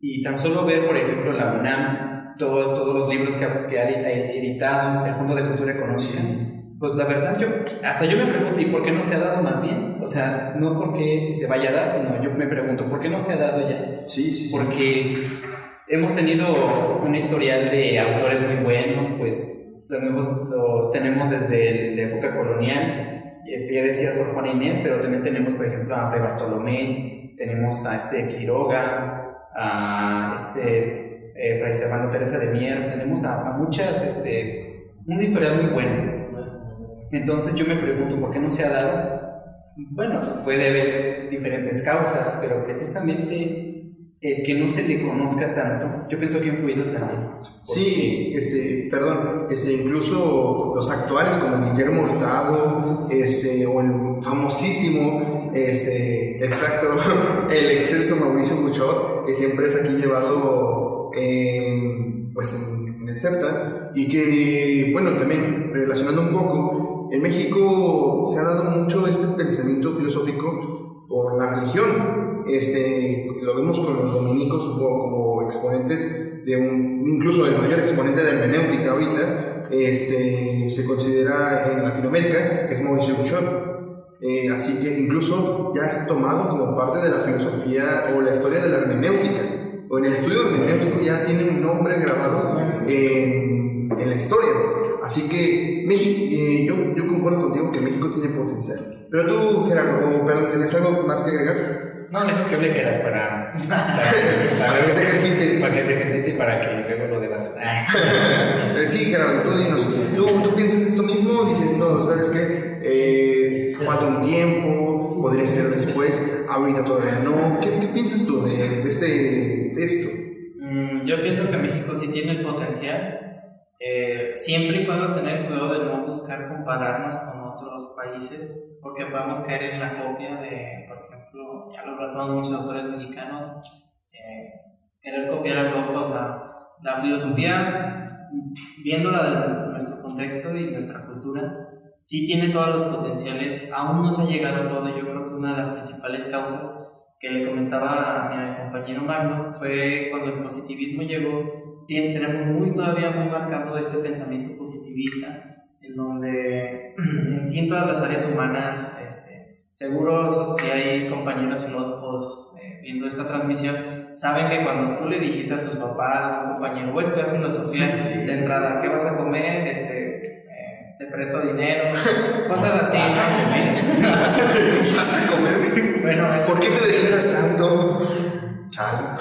Y tan solo ver, por ejemplo, la UNAM, todos los libros que ha, que ha, editado el Fondo de Cultura Económica, pues la verdad yo, hasta yo me pregunto, ¿y por qué no se ha dado más bien? O sea, no porque si se vaya a dar, sino yo me pregunto, ¿por qué no se ha dado ya? Sí, sí, Porque hemos tenido un historial de autores muy buenos, pues los, nuevos, los tenemos desde la época colonial, este, ya decía Sor Juan Inés, pero también tenemos, por ejemplo, a Fray Bartolomé, tenemos a este Quiroga, a este eh, Fray Servando Teresa de Mier, tenemos a, muchas, este, un historial muy bueno. Entonces yo me pregunto, ¿por qué no se ha dado? Bueno, puede haber diferentes causas, pero precisamente el que no se le conozca tanto, yo pienso que ha influido también. Sí, este, perdón, este, incluso los actuales como Guillermo Hurtado, este, o el famosísimo, este, exacto, el excelso Mauricio Muchot, que siempre es aquí llevado en, pues en, el CEFTA y que, bueno, también relacionando un poco, en México se ha dado mucho este pensamiento filosófico por la religión. Este, lo vemos con los dominicos como, exponentes de un, incluso el mayor exponente de hermenéutica ahorita, este, se considera en Latinoamérica, es Mauricio Buchon. Eh, así que incluso ya es tomado como parte de la filosofía o la historia de la hermenéutica o en el estudio hermenéutico ya tiene un nombre grabado en, en la historia. Así que México, eh, yo, yo, concuerdo contigo que México tiene potencial. Pero tú, Gerardo, perdón, ¿tienes algo más que agregar? No, ¿qué le quieras para, para, que se ejercite. Para que se ejercite y para que luego lo debas. sí, Gerardo, tú dinos. ¿Tú, ¿Tú piensas esto mismo? Dices, no, ¿sabes qué? Eh, falta un tiempo, podría ser después, ahorita todavía no. ¿Qué, qué piensas tú de, de este esto? Mm, yo pienso que México sí tiene el potencial, eh, siempre y cuando tener cuidado de no buscar compararnos con otros países, porque podemos caer en la copia de, por ejemplo, ya lo trataron muchos autores mexicanos, eh, querer copiar a Europa la, la filosofía, viéndola de nuestro contexto y nuestra cultura, sí tiene todos los potenciales, aún no se ha llegado a todo, yo creo que una de las principales causas que le comentaba a mi compañero Magno fue cuando el positivismo llegó, tenemos muy todavía muy marcado este pensamiento positivista, en donde en sí en todas las áreas humanas, este, seguros si hay compañeros filósofos eh, viendo esta transmisión, saben que cuando tú le dijiste a tus papás o a un compañero, voy a estudiar filosofía, de entrada, ¿qué vas a comer? Este, eh, te presto dinero, cosas así. ¿Vas a comer? Bueno, ¿Por qué te deliberas tanto? Chale.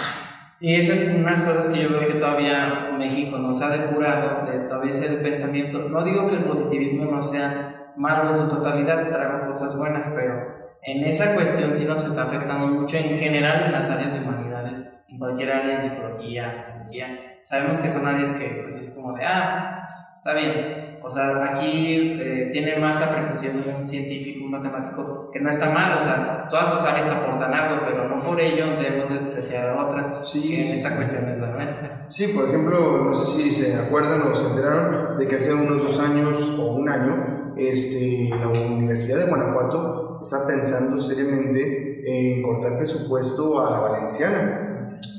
Y esas son unas cosas que yo veo que todavía México nos ha depurado, todavía ese pensamiento. No digo que el positivismo no sea malo en su totalidad, trae cosas buenas, pero en esa cuestión sí nos está afectando mucho en general en las áreas de humanidades, en cualquier área de psicología, psicología. Sabemos que son áreas que pues es como de, ah, está bien. O sea, aquí eh, tiene más apreciación un científico, un matemático, que no está mal, o sea, todas sus áreas aportan algo, pero no por ello debemos despreciar a otras. Sí. En esta cuestión es la nuestra. Sí, por ejemplo, no sé si se acuerdan o se enteraron de que hace unos dos años o un año, este, la Universidad de Guanajuato está pensando seriamente en cortar presupuesto a la Valenciana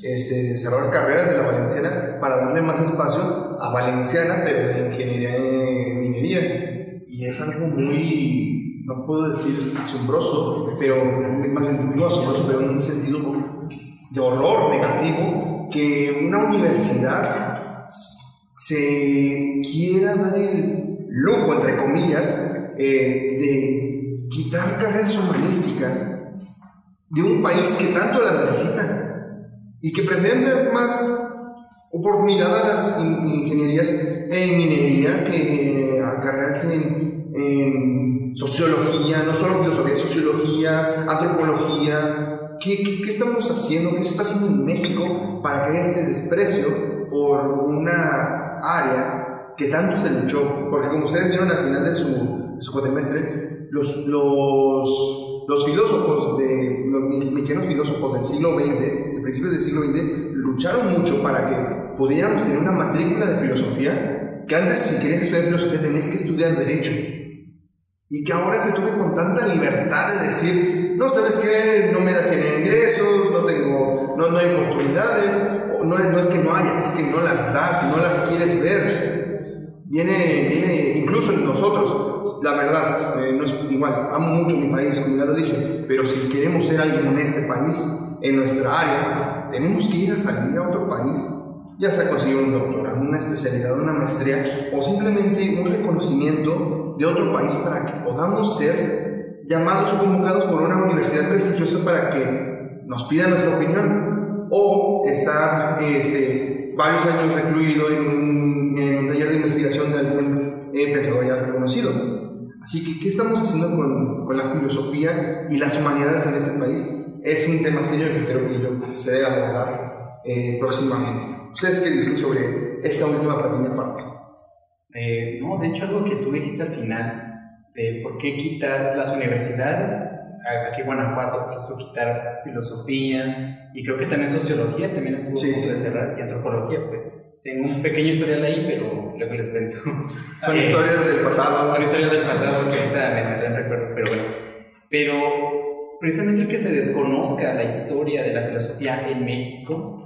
este, cerrar carreras de la Valenciana para darle más espacio a Valenciana, pero de ingeniería en minería. Y es algo muy, no puedo decir asombroso, pero más bien asombroso, pero en un sentido de horror negativo, que una universidad se quiera dar el lujo, entre comillas, eh, de quitar carreras humanísticas de un país que tanto las necesita y que prefieren más oportunidad a las ingenierías en minería que a carreras en, en, sociología, no solo filosofía, sociología, antropología. ¿Qué, ¿Qué, qué, estamos haciendo? ¿Qué se está haciendo en México para que este desprecio por una área que tanto se luchó? Porque como ustedes vieron al final de su, de su cuatrimestre, los, los, los filósofos, de, los mexicanos filósofos del siglo XX, de principios del siglo XX, lucharon mucho para que pudiéramos tener una matrícula de filosofía, que antes si querías estudiar filosofía tenías que estudiar derecho. Y que ahora se tuve con tanta libertad de decir, no, ¿sabes qué? No me da tener ingresos, no tengo, no, no hay oportunidades, o no, no es que no haya, es que no las das, no las quieres ver. Viene, viene incluso nosotros, la verdad, eh, no es igual, amo mucho mi país, como ya lo dije, pero si queremos ser alguien en este país, en nuestra área, tenemos que ir a salir a otro país, ya sea conseguir un doctorado, una especialidad, una maestría, o simplemente un reconocimiento de otro país para que podamos ser llamados o convocados por una universidad prestigiosa para que nos pida nuestra opinión, o estar este, varios años recluido en un, taller de investigación de algún eh, pensador ya reconocido. Así que, ¿qué estamos haciendo con, con, la filosofía y las humanidades en este país? Es un tema serio que creo que yo se debe abordar eh, próximamente. ¿Ustedes qué dicen sobre esta última pequeña parte? Eh, no, de hecho, algo que tú dijiste al final, de por qué quitar las universidades, aquí en Guanajuato quiso quitar filosofía y creo que también sociología, también estuvo Sí, a punto de sí. cerrar, y antropología, pues tengo un pequeño historial ahí, pero luego les cuento. Son Eh, historias del pasado. son historias del pasado que ahorita me, me traen recuerdos, pero bueno. Pero precisamente el que se desconozca la historia de la filosofía en México,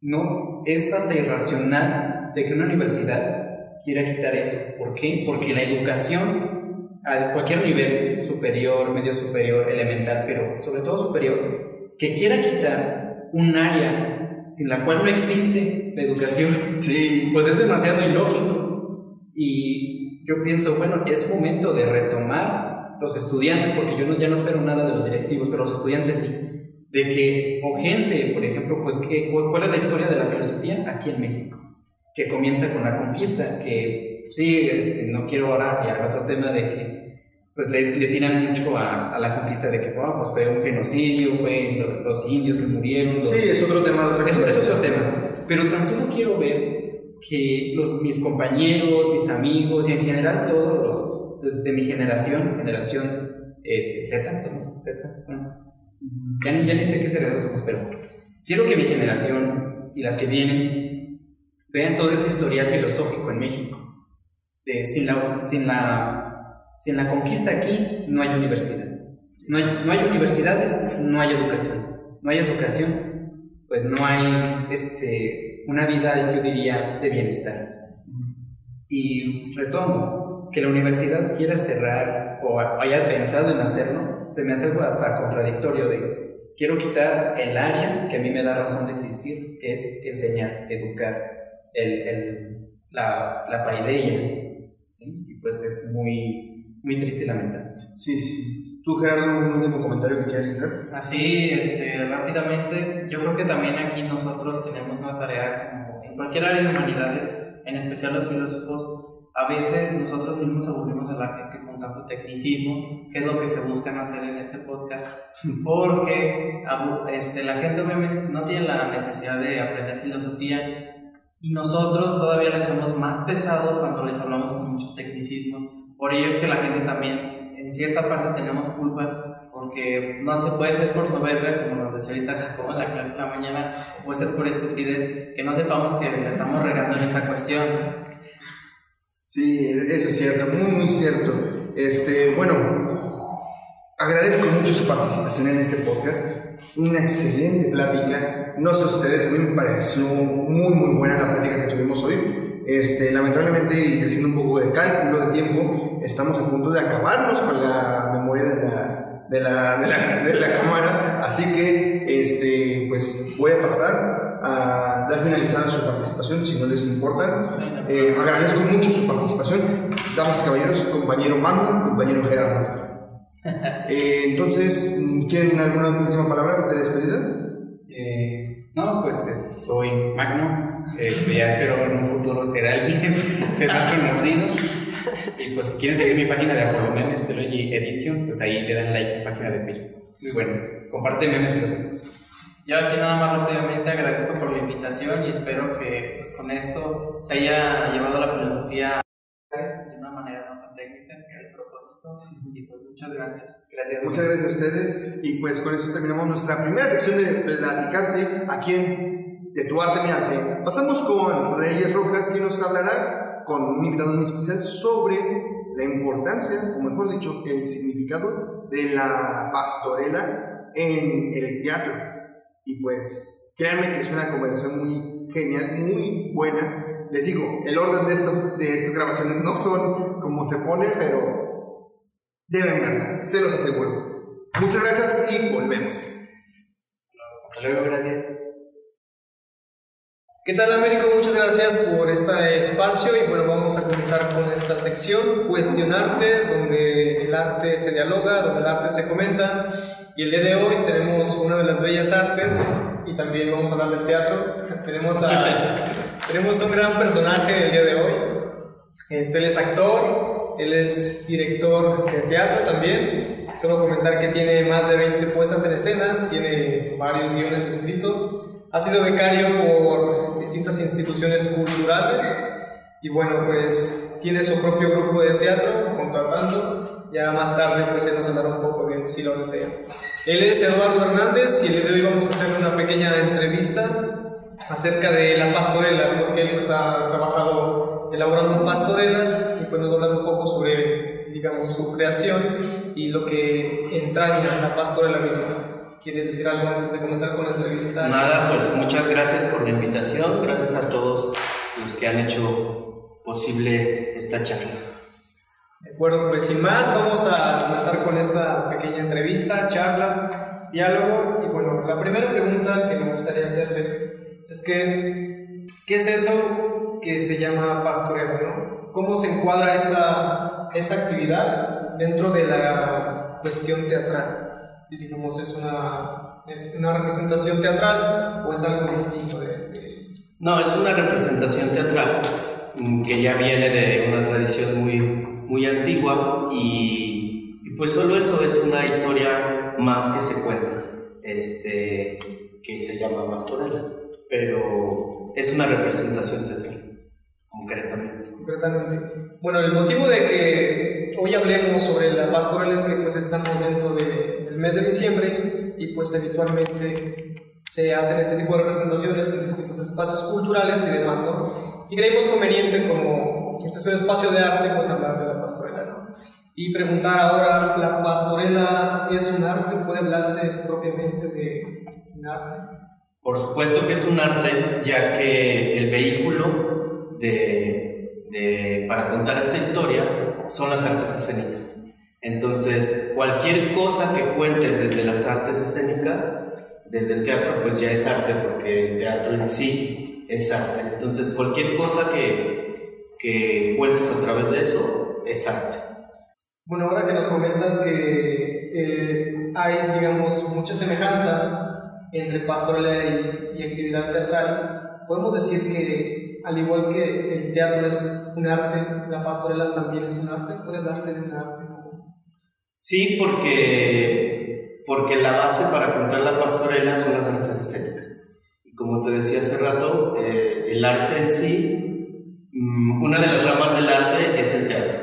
no es hasta irracional de que una universidad quiera quitar eso. ¿Por qué? Porque la educación a cualquier nivel, superior, medio superior, elemental, pero sobre todo superior, que quiera quitar un área sin la cual no existe la educación, Sí, pues es demasiado ilógico. Y yo pienso, bueno, es momento de retomar los estudiantes, porque yo no, ya no espero nada de los directivos, pero los estudiantes sí, de que Ojense, por ejemplo, pues que, cu- cuál es la historia de la filosofía aquí en México, que comienza con la conquista, que sí, este, no quiero ahora y otro tema de que pues le, le tiran mucho a, a la conquista de que wow, pues fue un genocidio, fue lo- los indios que murieron, los, sí, es otro tema de otra es conversación. otro tema. Pero tan solo quiero ver que los- mis compañeros, mis amigos y en general todos los, de, mi generación, generación este, Z, somos Z, bueno, ya, ya ni sé qué generación somos, pero quiero que mi generación y las que vienen vean todo ese historial filosófico en México. De, sin, la, sin, la, sin la conquista aquí no hay universidad. No hay, no hay universidades, no hay educación. No hay educación, pues no hay este, una vida, yo diría, de bienestar. Y retomo, que la universidad quiera cerrar o haya pensado en hacerlo, se me hace hasta contradictorio de quiero quitar el área que a mí me da razón de existir, que es enseñar, educar, el, el, la, la paideia. Y pues es muy, muy triste y lamentable. Sí, sí, sí. ¿Tú, Gerardo, un último comentario que quieras hacer? Así, este, rápidamente, yo creo que también aquí nosotros tenemos una tarea como en cualquier área de humanidades, en especial los filósofos, a veces nosotros mismos aburrimos a la gente con tanto tecnicismo, que es lo que se buscan hacer en este podcast, porque este, la gente obviamente no tiene la necesidad de aprender filosofía y nosotros todavía les hacemos más pesado cuando les hablamos con muchos tecnicismos. Por ello es que la gente también, en cierta parte, tenemos culpa porque no se puede ser por soberbia, como nos decía ahorita Jacobo en la clase de la mañana, puede ser por estupidez, que no sepamos que estamos regando en esa cuestión. Sí, eso es cierto, muy, muy cierto. Este, bueno, agradezco mucho su participación en este podcast. Una excelente plática. No sé ustedes, a mí me pareció muy, muy buena la plática que tuvimos hoy. Este, lamentablemente, y haciendo un poco de cálculo de tiempo, estamos a punto de acabarnos con la memoria de la, de la, de la, de la cámara. Así que, este, pues voy a pasar a dar finalizada su participación, si no les importa. Eh, agradezco mucho su participación, damas y caballeros, compañero Magno, compañero Gerardo. Eh, entonces, ¿quieren alguna última palabra de despedida? Eh, no, pues este, soy Magno, ya espero en un futuro ser alguien más conocido. Y pues si quieren seguir mi página de Apolo Memes, Edition, pues ahí le dan like a mi página de Facebook. Muy bueno, comparte memes filosóficos. Yo así nada más rápidamente agradezco por la invitación y espero que pues, con esto se haya llevado la filosofía de una manera no tan técnica, que el propósito. Y pues muchas gracias. gracias. Muchas gracias a ustedes. Y pues con eso terminamos nuestra primera sección de Platicarte aquí en De tu arte, mi arte. Pasamos con Reyes Rojas, que nos hablará con un invitado muy especial sobre la importancia, o mejor dicho, el significado de la pastorela en el teatro. Y pues, créanme que es una conversación muy genial, muy buena. Les digo, el orden de, estos, de estas grabaciones no son como se pone, pero deben verla, se los aseguro. Muchas gracias y volvemos. Hasta luego, gracias. ¿Qué tal Américo? Muchas gracias por este espacio y bueno, vamos a comenzar con esta sección, Cuestionarte, donde el arte se dialoga, donde el arte se comenta y el día de hoy tenemos una de las bellas artes y también vamos a hablar del teatro. tenemos, a, tenemos un gran personaje el día de hoy. Este, él es actor, él es director de teatro también. Solo comentar que tiene más de 20 puestas en escena, tiene varios guiones escritos. Ha sido becario por distintas instituciones culturales y bueno, pues tiene su propio grupo de teatro contratando ya más tarde pues se nos hablará un poco bien si lo desea. Él es Eduardo Hernández y el día de hoy vamos a hacer una pequeña entrevista acerca de la pastorela, porque él pues, ha trabajado elaborando pastorelas y pues nos hablar un poco sobre, digamos, su creación y lo que entraña la pastorela misma. ¿Quieres decir algo antes de comenzar con la entrevista? Nada, pues muchas gracias por la invitación, gracias a todos los que han hecho posible esta charla. De acuerdo, pues sin más, vamos a comenzar con esta pequeña entrevista, charla, diálogo. Y bueno, la primera pregunta que me gustaría hacerle es que, ¿qué es eso que se llama pastoreo? ¿Cómo se encuadra esta, esta actividad dentro de la cuestión teatral? Si digamos, ¿es una, es una representación teatral o es algo distinto de... No, es una representación teatral mm, que ya viene de una tradición muy muy antigua y, pues solo eso es una historia más que se cuenta, este, que se llama pastorela, pero es una representación teatral, concretamente. Concretamente. Bueno, el motivo de que hoy hablemos sobre la pastorela es que pues estamos dentro de- del mes de diciembre y pues habitualmente se hacen este tipo de representaciones en distintos espacios culturales y demás, ¿no? Y creímos conveniente, como este es un espacio de arte, pues hablar de la pastorela, ¿no? Y preguntar ahora, ¿la pastorela es un arte? ¿Puede hablarse propiamente de un arte? Por supuesto que es un arte, ya que el vehículo de, de- para contar esta historia son las artes escénicas. Entonces, cualquier cosa que cuentes desde las artes escénicas, desde el teatro, pues ya es arte, porque el teatro en sí es arte. Entonces, cualquier cosa que, que cuentes a través de eso es arte. Bueno, ahora que nos comentas que eh, hay, digamos, mucha semejanza entre pastorela y, y actividad teatral, podemos decir que, al igual que el teatro es un arte, la pastorela también es un arte. ¿Puede hablarse de un arte? Sí, porque, porque la base para contar la pastorela son las artes escénicas. Y como te decía hace rato, eh, el arte en sí, una de las ramas del arte es el teatro.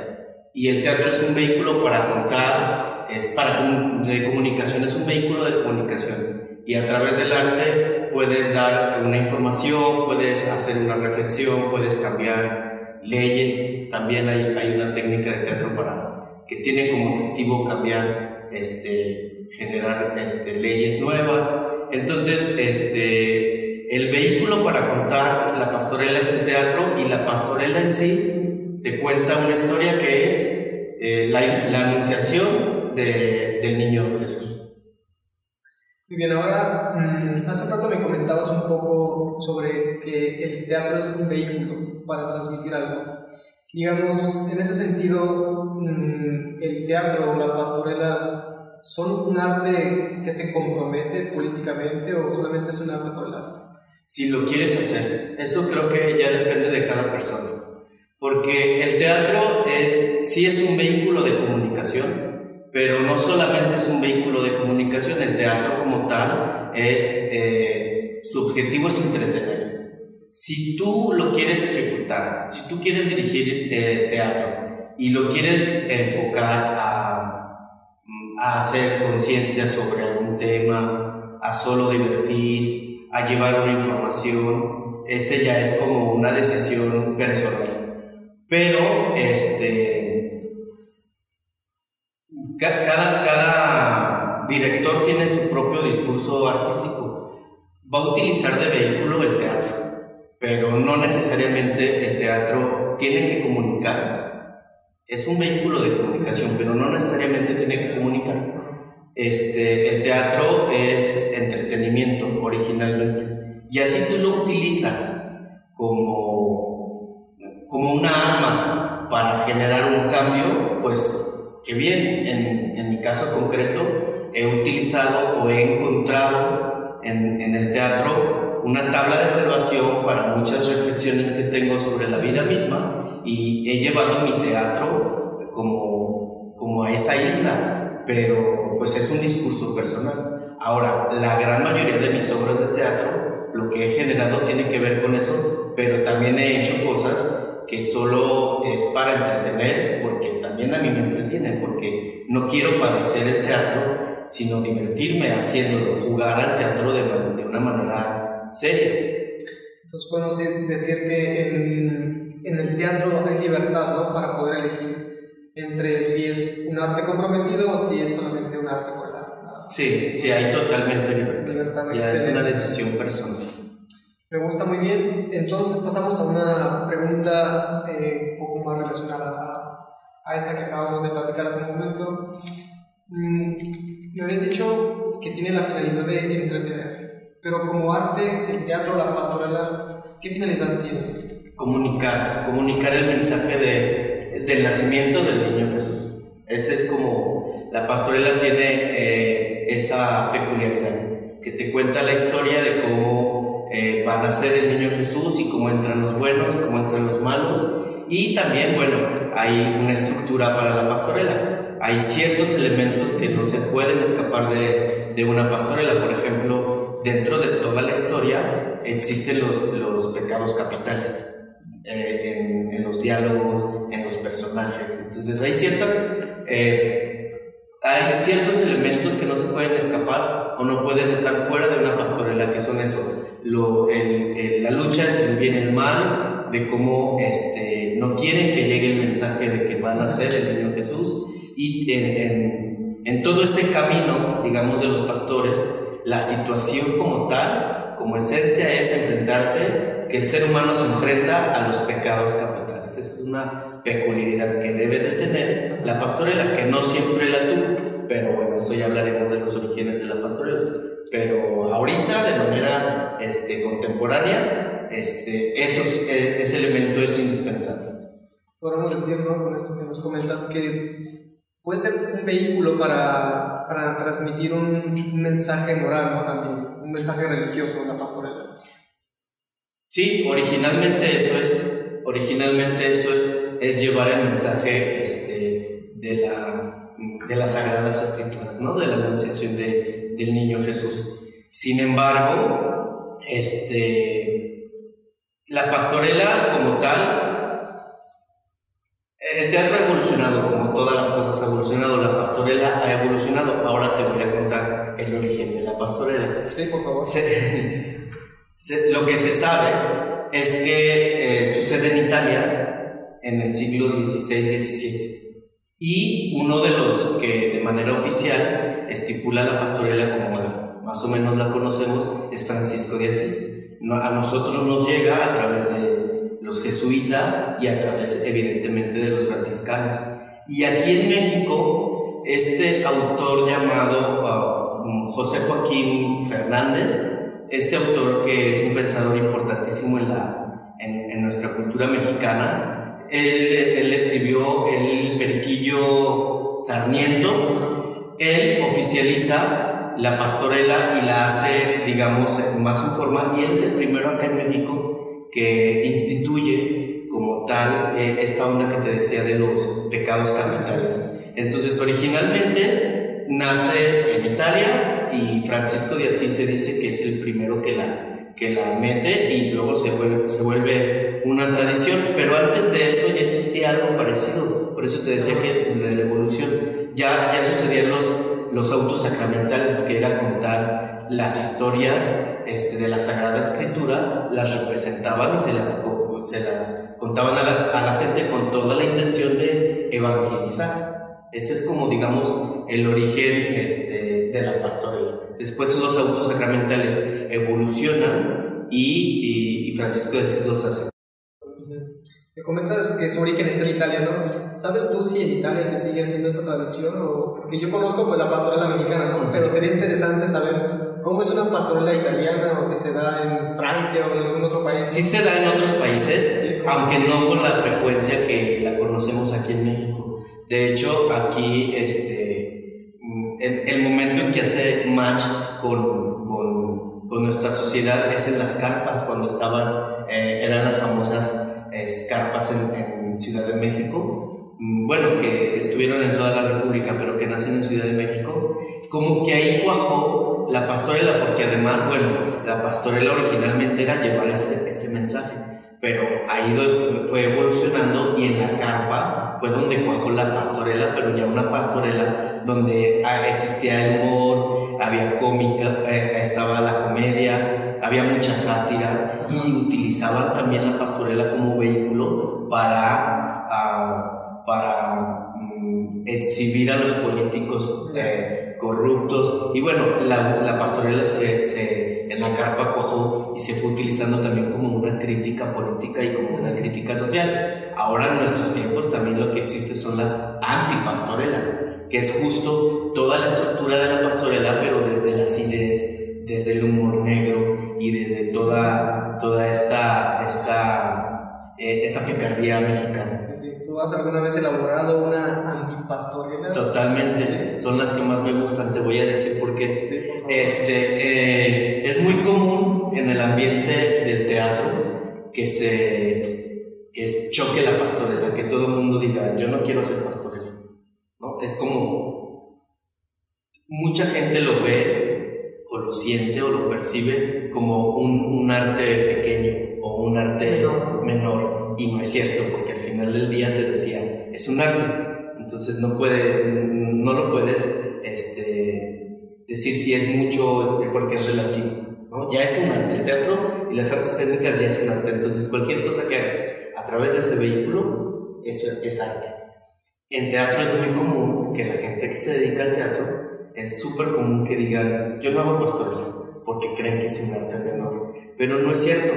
Y el teatro es un vehículo para contar, es para de comunicación, es un vehículo de comunicación. Y a través del arte puedes dar una información, puedes hacer una reflexión, puedes cambiar leyes. También hay, hay una técnica de teatro para, que tiene como objetivo cambiar, este, generar este, leyes nuevas. Entonces, este, el vehículo para contar la pastorela es el teatro y la pastorela en sí te cuenta una historia que es eh, la, la anunciación de- del niño Jesús. Muy bien, ahora, mm, hace rato me comentabas un poco sobre que el teatro es un vehículo para transmitir algo. Digamos, en ese sentido, mm, el teatro o la pastorela son un arte que se compromete políticamente o solamente es un arte por el. Si lo quieres hacer. Eso creo que ya depende de cada persona. Porque el teatro es, sí es un vehículo de comunicación, pero no solamente es un vehículo de comunicación, el teatro como tal es, eh, su objetivo es entretener. Si tú lo quieres ejecutar, si tú quieres dirigir eh, teatro y lo quieres enfocar a, a hacer conciencia sobre algún tema, a solo divertir, a llevar una información, ese ya es como una decisión personal. Pero, este, ca- cada, cada director tiene su propio discurso artístico. Va a utilizar de vehículo el teatro, pero no necesariamente el teatro tiene que comunicar. Es un vehículo de comunicación, pero no necesariamente tiene que comunicar. Este, el teatro es entretenimiento originalmente. Y así tú lo utilizas como, como una arma para generar un cambio, pues que bien, en, en mi caso concreto, he utilizado o he encontrado en, en el teatro una tabla de salvación para muchas reflexiones que tengo sobre la vida misma y he llevado mi teatro como, como a esa isla, pero pues es un discurso personal. Ahora, la gran mayoría de mis obras de teatro, lo que he generado tiene que ver con eso, pero también he hecho cosas que solo es para entretener, porque también a mí me entretienen, porque no quiero padecer el teatro, sino divertirme haciéndolo, jugar al teatro de, de una manera seria. Entonces podemos decir que en, en el teatro hay libertad ¿no? para poder elegir entre si es un arte comprometido o si es solamente un arte por más. Sí, sí, hay totalmente libertad. Libertad, Ya es excelente. una decisión personal. Me gusta muy bien. Entonces pasamos a una pregunta eh, un poco más relacionada a, a esta que acabamos de platicar hace un momento. Mm, me habías dicho que tiene la finalidad de entretener, pero como arte, el teatro, la pastorela, ¿qué finalidad tiene? Comunicar, comunicar el mensaje de, del nacimiento del niño Jesús. Ese es como la pastorela tiene eh, esa peculiaridad, que te cuenta la historia de cómo eh, va a nacer el niño Jesús y cómo entran los buenos, cómo entran los malos. Y también, bueno, hay una estructura para la pastorela. Hay ciertos elementos que no se pueden escapar de, de una pastorela. Por ejemplo, dentro de toda la historia existen los, los pecados capitales. Eh, en diálogos, en los personajes. Entonces hay ciertas... Eh, hay ciertos elementos que no se pueden escapar o no pueden estar fuera de una pastorela, que son eso, lo, el, la lucha entre el bien y el mal, de cómo este, no quieren que llegue el mensaje de que van a ser el niño Jesús, y en, en, en todo ese camino, digamos, de los pastores, la situación como tal, como esencia, es enfrentarte, que el ser humano se enfrenta a los pecados capitales. Esa es una peculiaridad que debe de tener la pastorela, que no siempre la tuvo, pero bueno, eso ya hablaremos de los orígenes de la pastorela. Pero ahorita, de manera este, contemporánea, este, esos, e, ese elemento es indispensable. Podemos decir, ¿no? con esto que nos comentas, que puede ser un vehículo para, para transmitir un mensaje moral, ¿no? También, un mensaje religioso, la pastorela. Sí, originalmente eso es, originalmente eso es es llevar el mensaje este, de, la, de las Sagradas Escrituras, ¿no? de la anunciación de, del niño Jesús. Sin embargo, este, la pastorela como tal, el teatro ha evolucionado, como todas las cosas ha evolucionado, la pastorela ha evolucionado. Ahora te voy a contar el origen de la pastorela. Sí, por favor. lo que se sabe es que eh, sucede en Italia en el siglo XVI-XVII. Y uno de los que de manera oficial estipula la pastorela como más o menos la conocemos es Francisco de Asís. A nosotros nos llega a través de los jesuitas y a través evidentemente de los franciscanos. Y aquí en México, este autor llamado uh, José Joaquín Fernández, este autor que es un pensador importantísimo en, la, en, en nuestra cultura mexicana, él, escribió el Periquillo Sarmiento, él oficializa la pastorela y la hace, digamos, más en forma, y él es el primero acá en México que instituye como tal eh, esta onda que te decía de los pecados capitales. Entonces, originalmente nace en Italia y Francisco de Asís se dice que es el primero que la, que la mete y luego se vuelve, se vuelve una tradición, pero antes de eso ya existía algo parecido, por eso te decía que de la evolución ya, ya sucedían los, los autos sacramentales, que era contar las historias este, de la Sagrada Escritura, las representaban y se las, se las contaban a la, a la gente con toda la intención de evangelizar. Ese es como, digamos, el origen este, de la pastorela. Después los autos sacramentales evolucionan y, y, Francisco de Asís los hace. Me comentas que su origen está en Italia, ¿no? ¿Sabes tú si en Italia se sigue haciendo esta tradición? O... Porque yo conozco pues, la pastorela mexicana, ¿no? Pero sería interesante saber cómo es una pastorela italiana o si se da en Francia o en algún otro país. Sí se da en otros países, aunque no con la frecuencia que la conocemos aquí en México. De hecho, aquí este, el, el momento en que hace match con, con, con, nuestra sociedad es en las carpas, cuando estaban, eh, eran las famosas eh, carpas en, en, Ciudad de México, mm, bueno, que estuvieron en toda la República, pero que nacen en Ciudad de México, como que ahí cuajó la pastorela, porque además, bueno, la pastorela originalmente era llevar este, este mensaje pero ahí fue evolucionando y en la carpa fue donde cuajó la pastorela, pero ya una pastorela donde ah, existía el humor, había cómica, eh, estaba la comedia, había mucha sátira y utilizaban también la pastorela como vehículo para, ah, para mm, exhibir a los políticos eh, corruptos. Y bueno, la, la pastorela se, se, en la carpa cuajó y se fue utilizando también como una crítica política y como una crítica social. Ahora en nuestros tiempos también lo que existe son las antipastorelas, que es justo toda la estructura de la pastorela, pero desde la acidez, desde el humor negro y desde toda, toda esta, esta eh, esta picardía mexicana. Sí, sí. ¿Tú has alguna vez elaborado una antipastorela? Totalmente, son las que más me gustan, te voy a decir por qué. este, eh, es muy común en el ambiente del teatro que se que choque la pastorela, que todo el mundo diga, yo no quiero ser pastorela. ¿no? Es como mucha gente lo ve lo siente o lo percibe como un, un arte pequeño o un arte menor. ¿no? Y no es cierto, porque al final del día te decía, es un arte, entonces no, puede, no lo puedes este, decir si es mucho porque es relativo, ¿no? Ya es un arte, el teatro y las artes técnicas ya es un arte, entonces cualquier cosa que hagas a través de ese vehículo es, es arte. En teatro es muy común que la gente que se dedica al teatro es súper común que digan, yo no hago pastorelas, porque creen que es un arte menor. Pero no es cierto.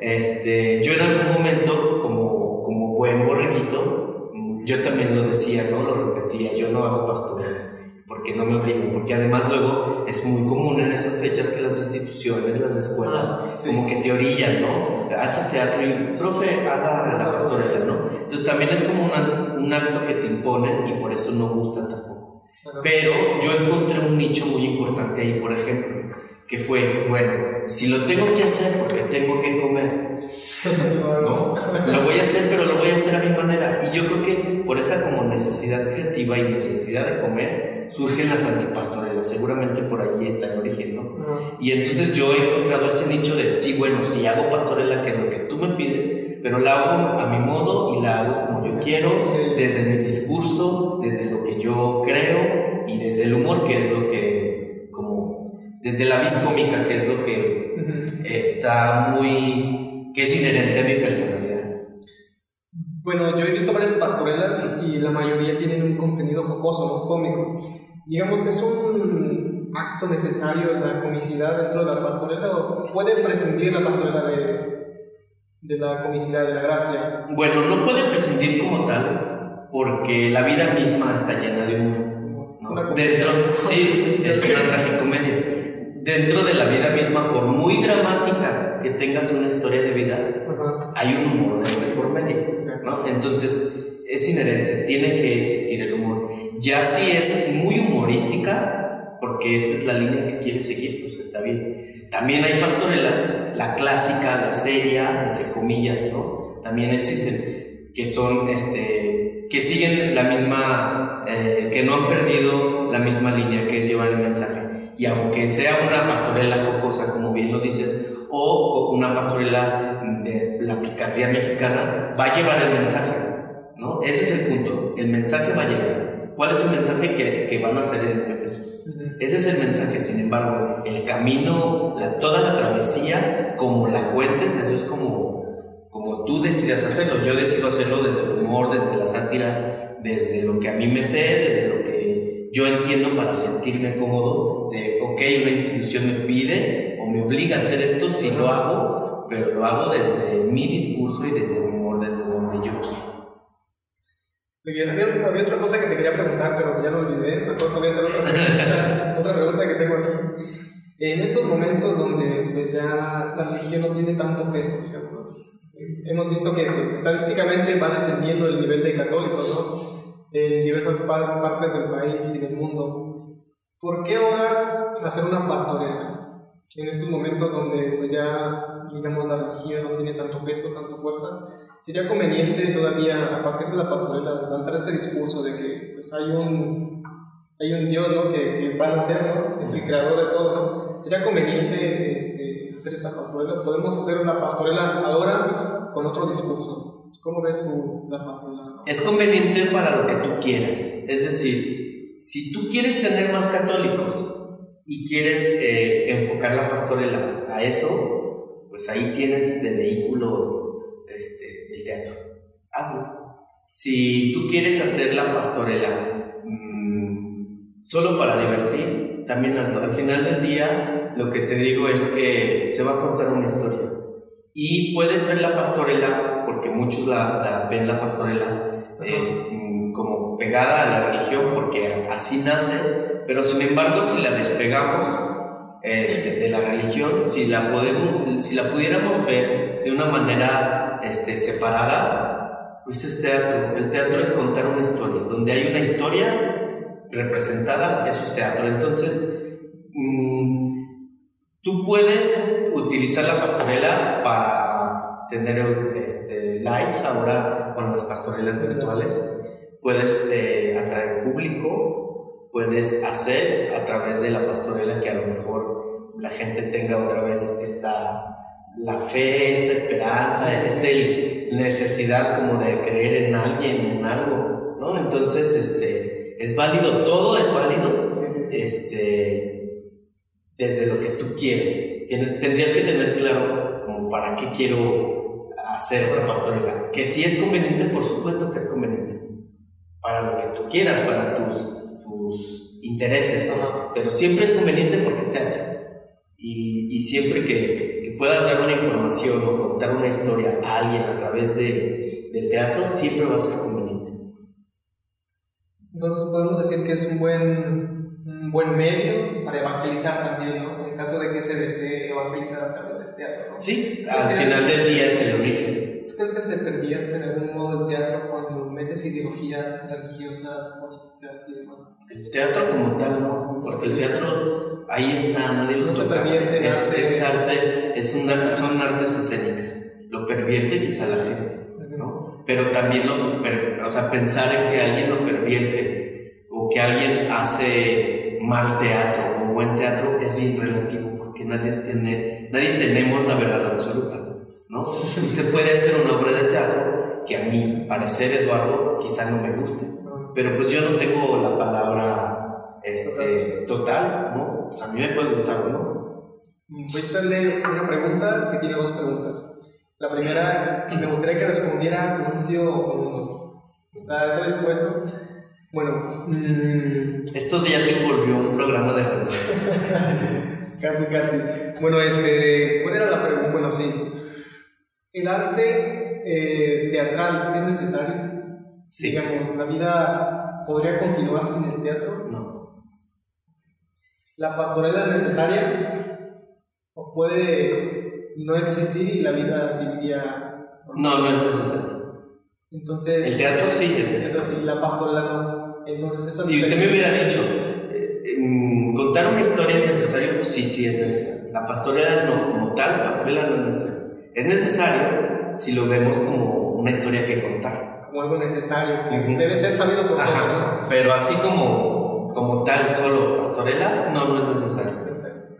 Este, yo en algún momento, como, como buen borreguito, yo también lo decía, ¿no? Lo repetía, yo no hago pastorelas porque no me obligan, porque además luego es muy común en esas fechas que las instituciones, las escuelas, ah, como que te orillan, ¿no? Haces teatro y, profe, haga la pastorela, ¿no? Entonces también es como un acto que te imponen y por eso no gusta tampoco. Pero yo encontré un nicho muy importante ahí, por ejemplo, que fue, bueno, si lo tengo que hacer porque tengo que comer, ¿no? Lo voy a hacer, pero lo voy a hacer a mi manera. Y yo creo que por esa como necesidad creativa y necesidad de comer, surgen las antipastorelas. Seguramente por ahí está el origen, ¿no? Y entonces yo he encontrado ese nicho de, sí, bueno, si hago pastorela, que es lo que tú me pides, pero la hago a mi modo y la hago como yo quiero, desde mi discurso, desde lo que yo creo y desde el humor, que es lo que, como, desde la vis cómica, que es lo que está muy que es inherente a mi personalidad? Bueno, yo he visto varias pastorelas y la mayoría tienen un contenido jocoso, ¿no? cómico. Digamos que es un acto necesario la comicidad dentro de la pastorela o puede prescindir la pastorela de, de la comicidad, de la gracia. Bueno, no puede prescindir como tal porque la vida misma está llena de humor. Dentro, sí, es una tragicomedia dentro de la vida misma, por muy dramática que tengas una historia de vida, hay un humor de por medio, ¿no? Entonces, es inherente, tiene que existir el humor. Ya si es muy humorística, porque esa es la línea que quieres seguir, pues está bien. También hay pastorelas, la clásica, la seria, entre comillas, ¿no? También existen, que son, este, que siguen la misma, eh, que no han perdido la misma línea, que es llevar el mensaje y aunque sea una pastorela jocosa, como bien lo dices, o una pastorela de la picardía mexicana, va a llevar el mensaje, ¿no? Ese es el punto, el mensaje va a llegar. ¿Cuál es el mensaje que, que van a hacer en Jesús? Ese es el mensaje, sin embargo, el camino, la, toda la travesía, como la cuentes, eso es como, como tú decidas hacerlo. Yo decido hacerlo desde el humor, desde la sátira, desde lo que a mí me sé, desde lo que yo entiendo para sentirme cómodo de, ok, una institución me pide o me obliga a hacer esto, si lo hago, pero lo hago desde mi discurso y desde mi Muy bien, había, otra cosa que te quería preguntar, pero ya lo olvidé, mejor voy a hacer otra pregunta, otra pregunta que tengo aquí. En estos momentos donde pues, ya la religión no tiene tanto peso, digamos, hemos visto que pues, estadísticamente va descendiendo el nivel de católicos, ¿no? en diversas partes del país y del mundo. ¿Por qué ahora hacer una pastorela? En estos momentos donde pues ya, digamos, la religión no tiene tanto peso, tanta fuerza, sería conveniente todavía, a partir de la pastorela, lanzar este discurso de que pues hay un, hay un Dios ¿no? que, que va a ser, ¿no? es el creador de todo, ¿no? Sería conveniente este, hacer esta pastorela. Podemos hacer una pastorela ahora con otro discurso. ¿Cómo ves tú la pastorela? Es conveniente para lo que tú quieras. Es decir, si tú quieres tener más católicos y quieres eh, enfocar la pastorela a eso, pues ahí tienes de vehículo este, el teatro. Hazlo. Si tú quieres hacer la pastorela mmm, solo para divertir, también hazlo. Al final del día, lo que te digo es que se va a contar una historia. Y puedes ver la pastorela porque muchos la, ven la pastorela eh, mm, como pegada a la religión, porque así nace, pero sin embargo si la despegamos este, de la religión, si la, podemos, si la pudiéramos ver de una manera este, separada, pues es teatro. El teatro es contar una historia. Donde hay una historia representada, eso es teatro. Entonces, mm, tú puedes utilizar la pastorela para tener este, likes ahora con las pastorelas virtuales. Puedes eh, atraer público, puedes hacer a través de la pastorela que a lo mejor la gente tenga otra vez esta la fe, esta esperanza, esta necesidad como de creer en alguien, en algo, ¿no? Entonces, este, es válido, todo es válido, este, desde lo que tú quieres. Tienes, tendrías que tener claro como para qué quiero hacer esta pastorela. Que si es conveniente, por supuesto que es conveniente. Para lo que tú quieras, para tus, tus intereses, pero siempre es conveniente porque es teatro. Y, y siempre que, que, puedas dar una información o contar una historia a alguien a través de, del teatro, siempre va a ser conveniente. Entonces podemos decir que es un buen un buen medio para evangelizar también, ¿no? En caso de que se desee evangelizar a través del teatro, ¿no? Sí, al final del día es el origen. ¿Tú crees que se pervierte de algún modo el teatro cuando metes ideologías religiosas, políticas y demás? El teatro como tal, no, porque el teatro ahí está, nadie lo no se pervierte. Es, arte, es arte, es una, son artes escénicas. Lo pervierte quizá la gente, ¿no? Pero también lo, o sea, pensar en que alguien lo pervierte o que alguien hace mal teatro o buen teatro es bien relativo porque nadie tiene, nadie tenemos la verdad absoluta, ¿no? Usted puede hacer una obra de teatro que a mí, parecer Eduardo, quizá no me guste, pero pues yo no tengo la palabra este, total, ¿no? Sea, a mí me puede gustar o no. Voy a hacerle una pregunta que tiene dos preguntas. La primera, y me gustaría que respondiera con un sí o con un no. ¿Está, está dispuesto? Bueno, mmm, esto ya se volvió un programa de radio. casi, casi. Bueno, este, ¿cuál era la pregunta? Bueno, sí. ¿El arte eh, teatral es necesario? Sí. Digamos, ¿la vida podría continuar sin el teatro? No. ¿La pastorela es necesaria? ¿O puede no existir y la vida seguiría? No, no es necesario. Entonces. El teatro sí es necesario. Entonces, la pastorela no. Entonces, esa si usted me hubiera dicho, eh, contar una historia es necesario, pues sí, sí es necesario. La pastorela no, como tal, pastorela no es necesario. Es necesario si lo vemos como una historia que contar. Como algo necesario, debe ser sabido por todos. ¿no? Pero así como, como tal, solo pastorela, no, no es necesario.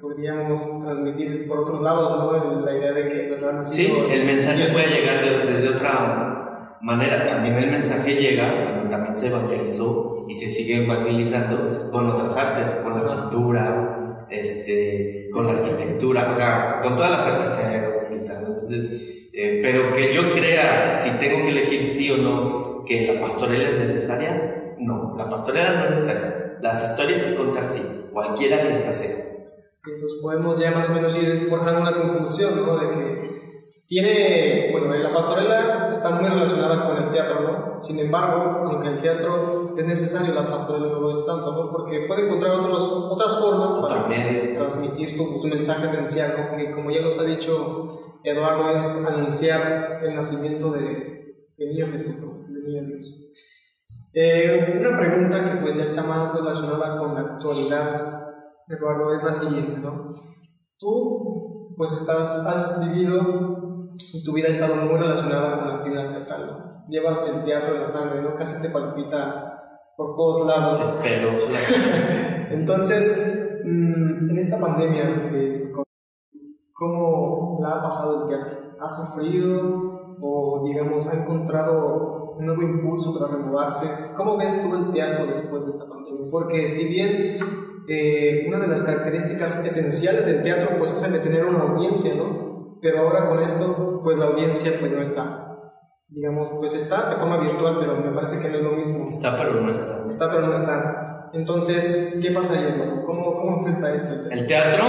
Podríamos transmitir por otros lados, ¿no? La idea de que pues, han Sí, el mensaje puede llegar desde otra manera. También el mensaje llega también se evangelizó y se sigue evangelizando con otras artes, con la pintura, este, con la arquitectura, o sea, con todas las artes se ha evangelizado. Entonces, eh, pero que yo crea, si tengo que elegir sí o no, que la pastorela es necesaria, no, la pastorela no es necesaria. Las historias que contar sí, cualquiera que ésta sea. Entonces podemos ya más o menos ir forjando una conclusión, ¿no? De que tiene, bueno, la pastorela está muy relacionada con el teatro, ¿no? Sin embargo, aunque el teatro es necesario, la pastorela no lo es tanto, ¿no? Porque puede encontrar otros, otras formas para transmitir su, su, mensaje esencial, ¿no? Que como ya nos ha dicho Eduardo, es anunciar el nacimiento de, de niño Jesús, ¿no? De niño Dios. Eh, una pregunta que pues ya está más relacionada con la actualidad, Eduardo, es la siguiente, ¿no? Tú, pues estás, has vivido y tu vida ha estado muy relacionada con la actividad teatral, ¿no? Llevas el teatro en la sangre, ¿no? Casi te palpita por todos lados. Espero, Entonces, en esta pandemia, ¿cómo la ha pasado el teatro? ¿Ha sufrido o, digamos, ha encontrado un nuevo impulso para renovarse? ¿Cómo ves tú el teatro después de esta pandemia? Porque si bien eh, una de las características esenciales del teatro pues es el de tener una audiencia, ¿no? pero ahora con esto, pues la audiencia pues no está. Digamos, pues está de forma virtual, pero me parece que no es lo mismo. Está, pero no está. Está, pero no está. Entonces, ¿qué pasa ahí, ¿Cómo, cómo enfrenta esto? El teatro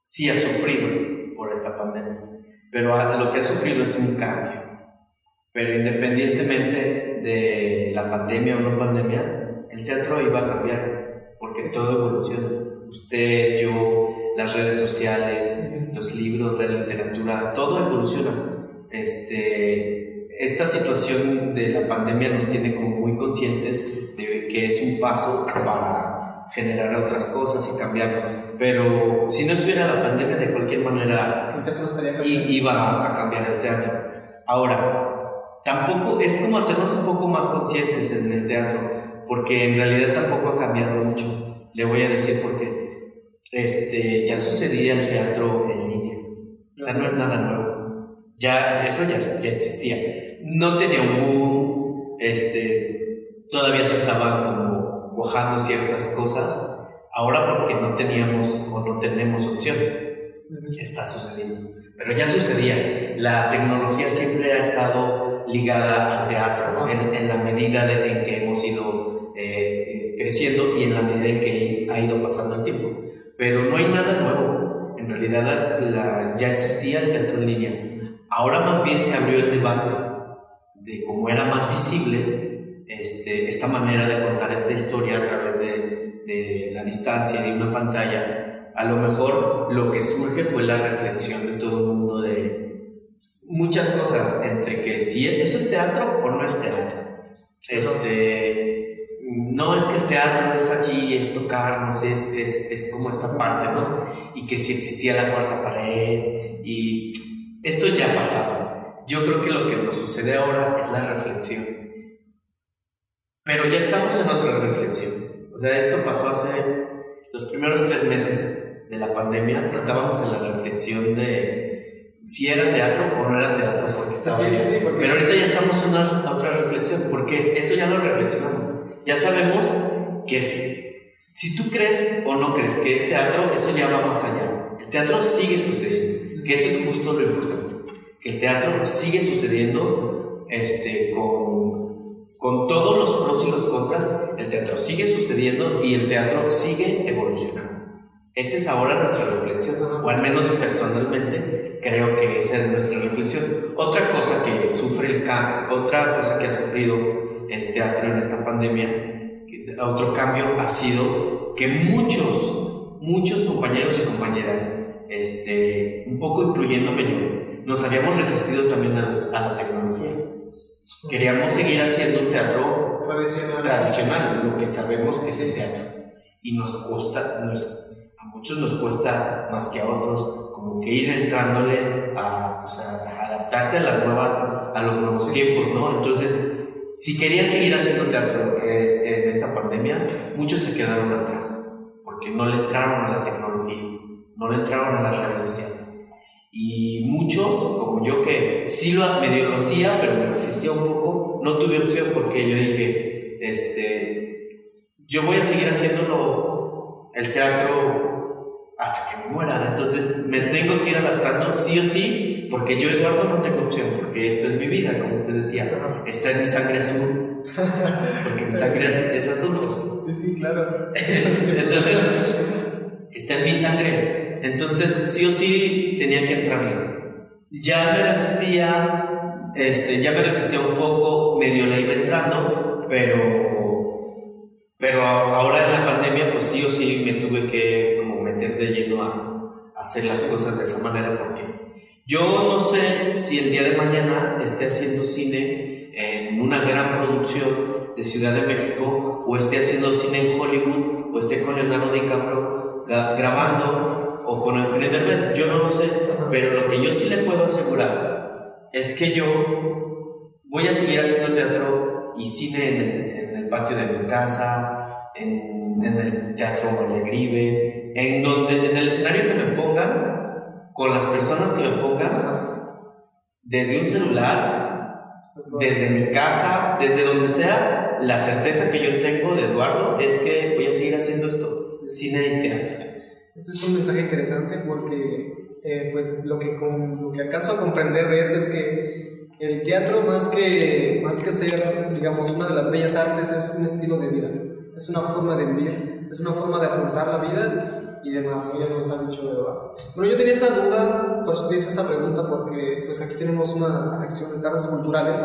sí ha sufrido por esta pandemia, pero lo que ha sufrido es un cambio. Pero independientemente de la pandemia o no pandemia, el teatro iba a cambiar, porque todo evoluciona. Usted, yo, las redes sociales, los libros, la literatura, todo evoluciona. Este, esta situación de la pandemia nos tiene como muy conscientes de que es un paso para generar otras cosas y cambiar. Pero si no estuviera la pandemia, de cualquier manera iba a cambiar el teatro. Ahora, tampoco es como hacernos un poco más conscientes en el teatro, porque en realidad tampoco ha cambiado mucho. Le voy a decir por qué este, ya sucedía el teatro en línea. O sea, no es nada nuevo. Ya, eso ya, ya existía. No tenía un boom, este, todavía se estaban como cuajando ciertas cosas. Ahora porque no teníamos o no tenemos opción, ya está sucediendo. Pero ya sucedía. La tecnología siempre ha estado ligada al teatro, en, en la medida de, en que hemos ido eh, creciendo y en la medida en que ha ido pasando el tiempo. Pero no hay nada nuevo. En realidad la, ya existía el teatro en línea. Ahora más bien se abrió el debate de cómo era más visible este, esta manera de contar esta historia a través de, de la distancia de una pantalla a lo mejor lo que surge fue la reflexión de todo el mundo de muchas cosas, entre que si eso es teatro o no es teatro. Este, no es que el teatro es aquí, es tocarnos, es, es, es como esta parte, ¿no? Y que si existía la cuarta pared, y esto ya pasaba. Yo creo que lo que nos sucede ahora es la reflexión. Pero ya estamos en otra reflexión. O sea, esto pasó hace los primeros tres meses de la pandemia, estábamos en la reflexión de si era teatro o no era teatro, porque estaba Sí, sí, sí, porque- Pero ahorita ya estamos en una, otra reflexión, porque eso ya lo reflexionamos. Ya sabemos que es- si tú crees o no crees que es teatro, eso ya va más allá. El teatro sigue sucediendo, que eso es justo lo importante. Que el teatro sigue sucediendo este, con, con todos los pros y los contras, el teatro sigue sucediendo y el teatro sigue evolucionando. Esa es ahora nuestra reflexión, o al menos personalmente creo que esa es nuestra reflexión. Otra cosa que sufre el cambio, otra cosa que ha sufrido el teatro en esta pandemia, otro cambio ha sido que muchos, muchos compañeros y compañeras, este, un poco incluyéndome yo, nos habíamos resistido también a la, a la tecnología. Queríamos seguir haciendo un teatro Tradicional. tradicional, lo que sabemos que es el teatro. Y nos cuesta, nos- a muchos nos cuesta más que a otros, que ir entrándole a, pues, a adaptarte a la nueva, a los nuevos tiempos, ¿no? Entonces, si querías seguir haciendo teatro eh, en esta pandemia, muchos se quedaron atrás, porque no le entraron a la tecnología, no le entraron a las redes sociales. Y muchos, como yo, que sí lo medio lo hacía, pero me resistía un poco, no tuve opción porque yo dije, este, yo voy a seguir haciéndolo el teatro Entonces me tengo que ir adaptando sí o sí, porque yo, Eduardo, no tengo opción, porque esto es mi vida, como usted decía, está en mi sangre azul, porque mi sangre es, azul. Sí, sí, claro. Entonces, está en mi sangre. Entonces, sí o sí tenía que entrarle. Ya me resistía, este, ya me resistía un poco, medio le iba entrando, pero, pero ahora en la pandemia, pues sí o sí me tuve que meter de lleno a, a hacer las cosas de esa manera, porque yo no sé si el día de mañana esté haciendo cine en una gran producción de Ciudad de México o esté haciendo cine en Hollywood o esté con Leonardo DiCaprio gra- grabando o con Eugenio Derbez, yo no lo sé, pero lo que yo sí le puedo asegurar es que yo voy a seguir haciendo teatro y cine en el, en el patio de mi casa, en, en el Teatro María Grive, en donde en el escenario que me pongan, con las personas que me pongan, desde un celular, desde mi casa, desde donde sea, la certeza que yo tengo de Eduardo es que voy a seguir haciendo esto, cine y teatro. Este es un mensaje interesante porque eh, pues lo que, con- lo que alcanzo a comprender de esto es que el teatro más que, más que ser, digamos, una de las bellas artes es un estilo de vida, es una forma de vivir, es una forma de afrontar la vida y demás, ¿no? ya nos ha dicho Eduardo. Bueno, yo tenía esa duda, por eso te hice esta pregunta, porque pues aquí tenemos una sección de tardes culturales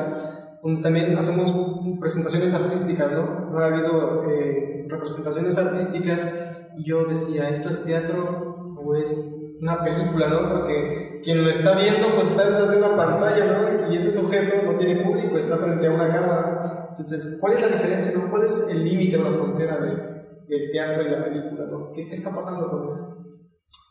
donde también hacemos presentaciones artísticas, ¿no? No ha habido eh, representaciones artísticas y yo decía, ¿esto es teatro o es una película, no? Porque quien lo está viendo, pues está detrás de una pantalla, ¿no? Y ese sujeto no tiene público, está frente a una cámara. Entonces, ¿cuál es la diferencia, no? ¿Cuál es el límite o la frontera de, del teatro y la película, no? ¿Qué, ¿Qué está pasando con eso?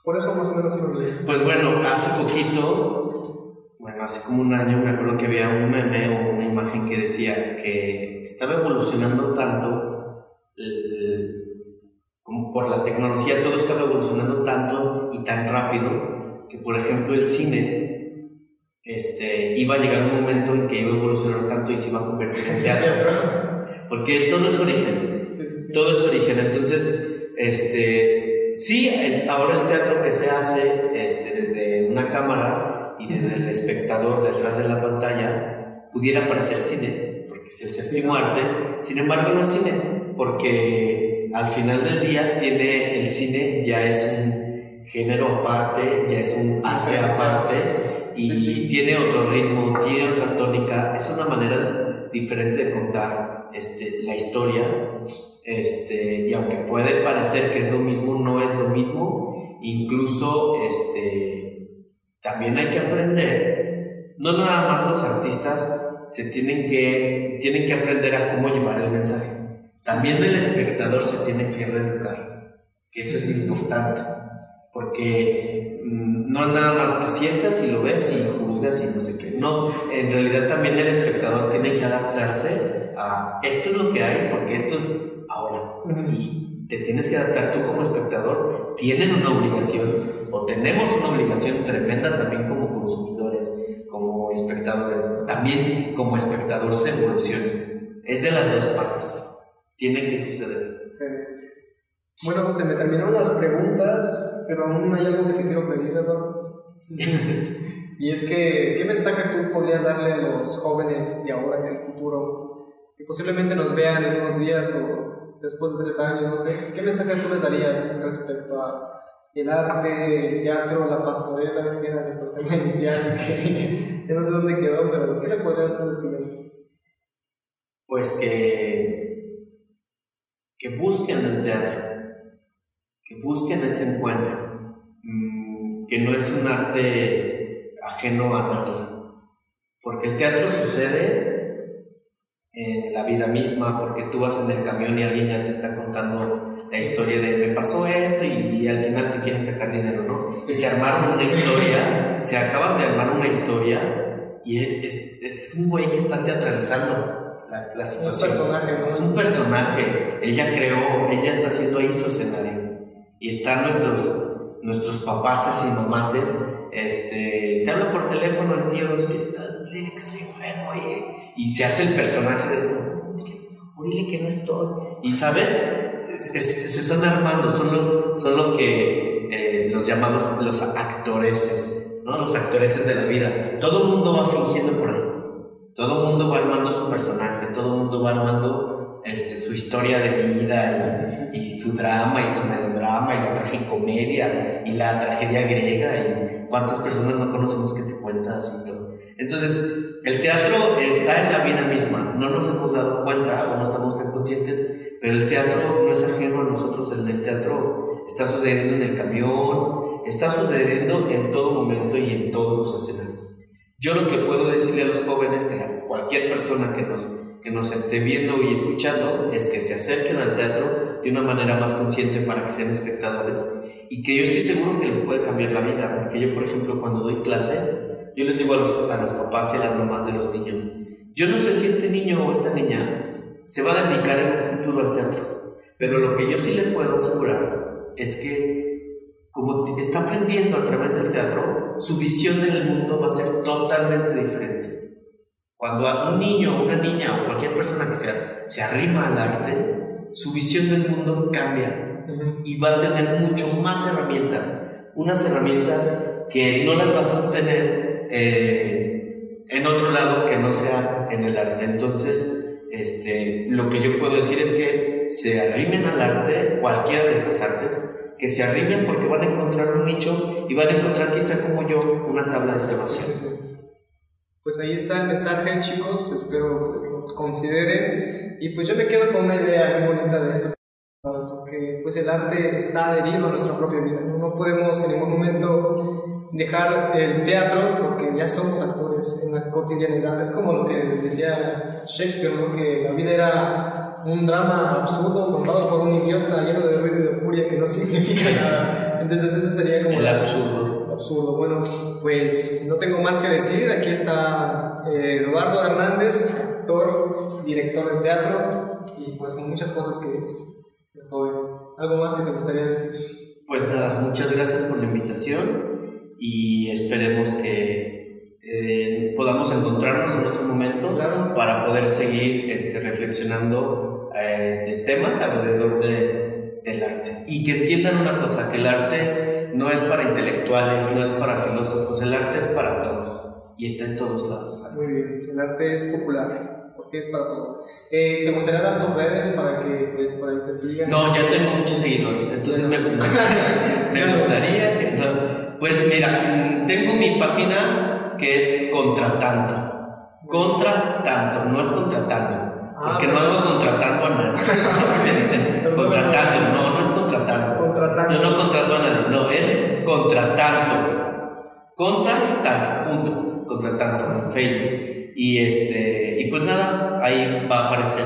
Por eso más o menos lo leí. Pues bueno, hace poquito, bueno, hace como un año me acuerdo que había un meme o una imagen que decía que estaba evolucionando tanto, como por la tecnología todo estaba evolucionando tanto y tan rápido que por ejemplo el cine este, iba a llegar un momento en que iba a evolucionar tanto y se iba a convertir en teatro. Porque todo es origen. Sí, sí, sí. Todo es origen. Entonces, este, sí, el- ahora el teatro que se hace este, desde una cámara y desde el espectador detrás de la pantalla pudiera parecer cine, porque es el séptimo arte. Sin embargo, no es cine, porque al final del día tiene el cine ya es un género aparte, ya es un arte aparte y Sí, sí. tiene otro ritmo, tiene otra tónica, es una manera diferente de contar este, la historia este, y aunque puede parecer que es lo mismo, no es lo mismo. Incluso este, también hay que aprender, no nada más los artistas se tienen que, tienen que aprender a cómo llevar el mensaje. También el espectador se tiene que reeducar, eso es importante, porque mm, no nada más te sientas y lo ves y juzgas y no sé qué. No, en realidad también el espectador tiene que adaptarse a esto es lo que hay, porque esto es ahora. Y te tienes que adaptar tú como espectador. Tienen una obligación, o tenemos una obligación tremenda también como consumidores, como espectadores. También como espectador se evoluciona. Es de las dos partes. Tiene que suceder. Bueno, se me terminaron las preguntas, pero aún hay algo que te quiero pedir, Eduardo. y es que, ¿qué mensaje tú podrías darle a los jóvenes de ahora y del futuro que posiblemente nos vean en unos días o después de tres años, no sé? ¿Qué mensaje tú les darías respecto a el arte, el teatro, la pastorela, que era nuestro tema inicial, que no sé dónde quedó, pero ¿qué le podrías tú decir? Pues que, que busquen el teatro, que busquen ese encuentro, mm, que no es un arte ajeno a nadie, porque el teatro sucede en la vida misma, porque tú vas en el camión y alguien ya te está contando la historia de me pasó esto y, y al final te quieren sacar dinero, ¿no? Y se armaron una historia, se acaban de armar una historia y es, es un güey que está teatralizando la, la Un situación. personaje, ¿no? Es un personaje, él ya creó, ella está haciendo ahí su escenario. Y están nuestros, nuestros papaces y mamaces, este, te hablo por teléfono el tío, no sé qué, "Ah, dile que estoy enfermo, oye", y se hace el personaje de, "No, no, dile, o dile que no estoy. Y sabes, Es- es- se están armando, son los, son los que, eh, los llamados, los actoreses, ¿no? Los actoreses de la vida. Todo el mundo va fingiendo por ahí. Todo el mundo va armando su personaje, todo el mundo va armando este, su historia de vida y, y su drama y su melodrama y la tragicomedia y la tragedia griega y cuántas personas no conocemos que te cuentas y todo. Entonces, el teatro está en la vida misma, no nos hemos dado cuenta o no estamos tan conscientes, pero el teatro no es ajeno a nosotros, el del teatro está sucediendo en el camión, está sucediendo en todo momento y en todos los escenarios. Yo lo que puedo decirle a los jóvenes, a cualquier persona que nos, que nos esté viendo y escuchando, es que se acerquen al teatro de una manera más consciente para que sean espectadores y que yo estoy seguro que les puede cambiar la vida, porque yo, por ejemplo, cuando doy clase, yo les digo a los, a los papás y a las mamás de los niños, yo no sé si este niño o esta niña se va a dedicar en un futuro al teatro, pero lo que yo sí le puedo asegurar es que como está aprendiendo a través del teatro, su visión del mundo va a ser totalmente diferente. Cuando a un niño, una niña o cualquier persona que sea, se arrima al arte, su visión del mundo cambia y va a tener mucho más herramientas, unas herramientas que no las vas a obtener eh, en otro lado que no sea en el arte. Entonces, este, lo que yo puedo decir es que se arrimen al arte, cualquiera de estas artes, que se arrimen porque van a encontrar un nicho y van a encontrar quizá como yo una tabla de Sí, salvación. sí, sí. Pues ahí está el mensaje, chicos. Espero pues, lo consideren. Y pues yo me quedo con una idea muy bonita de esto. Que pues el arte está adherido a nuestra propia vida. No, podemos en ningún momento dejar el teatro porque ya somos actores en la cotidianidad. Es como lo que decía Shakespeare, ¿no? que la vida era un drama absurdo contado por un idiota lleno de ruido y de furia que no significa nada. Entonces eso sería como El absurdo. Absurdo. Bueno, pues no tengo más que decir. Aquí está eh, Eduardo Hernández, actor, director de teatro y pues muchas cosas que es el joven. ¿Algo más que te gustaría decir? Pues nada, muchas gracias por la invitación y esperemos que eh, podamos encontrarnos en otro momento Claro. para poder seguir este, reflexionando eh, de temas alrededor de, del arte. Y que entiendan una cosa, que el arte no es para intelectuales, no es para filósofos, el arte es para todos y está en todos lados. Muy bien, el arte es popular, porque es para todos. Eh, ¿Te gustaría dar tus redes para que pues, por ahí te sigan? No, ya tengo muchos seguidores, entonces me, me gustaría que no. Pues mira, mm, tengo mi página que es Contratanto. Contratanto, no es contratando. Porque no ando contratando a nadie. Siempre me dicen contratando. No, no es contratando. Contratando. Yo no contrato a nadie. No, es contratanto. Contratanto, junto. Contratanto en Facebook. Y este, y pues nada, ahí va a aparecer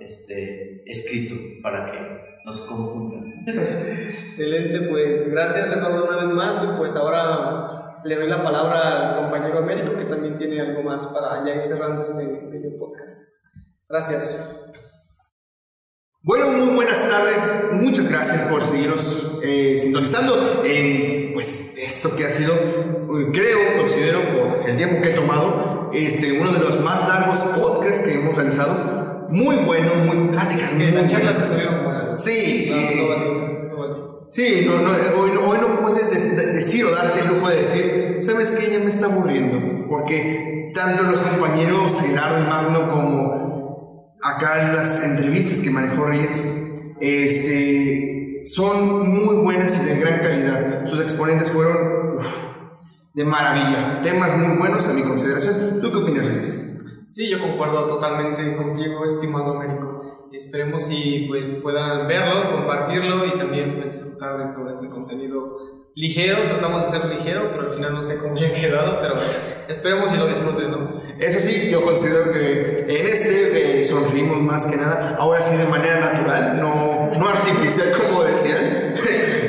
este escrito para que no se confundan. Excelente, pues gracias Eduardo una vez más y pues ahora le doy la palabra al compañero Américo que también tiene algo más para ya ir cerrando este video podcast. Gracias. Bueno, muy buenas tardes. Muchas gracias por seguirnos eh, sintonizando en pues esto que ha sido, eh, creo, considero por el tiempo que he tomado, este, uno de los más largos podcasts que hemos realizado. Muy bueno, muy pláticas, muy Que las charlas buenas. estuvieron buenas. Sí, sí. No, no vale, no. Sí, hoy, hoy no puedes des- de- decir o darte el lujo de decir, ¿sabes qué? Ya me está aburriendo. Porque tanto los compañeros Gerardo y Magno como acá en las entrevistas que manejó Reyes, este, son muy buenas y de gran calidad. Sus exponentes fueron de maravilla. Temas muy buenos a mi consideración. ¿Tú qué opinas, Reyes? Sí, yo concuerdo totalmente contigo, estimado Américo. Esperemos si pues puedan verlo, compartirlo y también pues disfrutar de todo este contenido ligero. Tratamos de ser ligero, pero al final no sé cómo bien quedado, pero esperemos y lo disfruten, ¿no? Eso sí, yo considero que en este eh, más que nada, ahora sí de manera natural, no, no artificial como decían.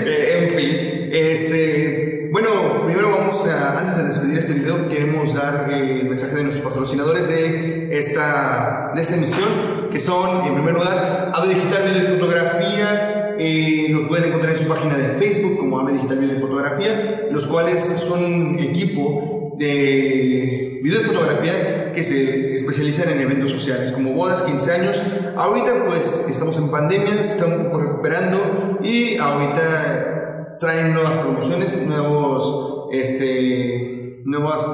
Eh, en fin, este, bueno, primero vamos a, antes de despedir este video, queremos dar eh, el mensaje de nuestros patrocinadores de esta, de esta emisión, que son, en primer lugar, AVE Digital Video y Fotografía, eh, lo pueden encontrar en su página de Facebook como AVE Digital Video y Fotografía, los cuales son un equipo de video y fotografía que se especializan en eventos sociales como bodas, 15 años. Ahorita pues estamos en pandemia, se está un poco recuperando y ahorita traen nuevas promociones, nuevos, este, nuevas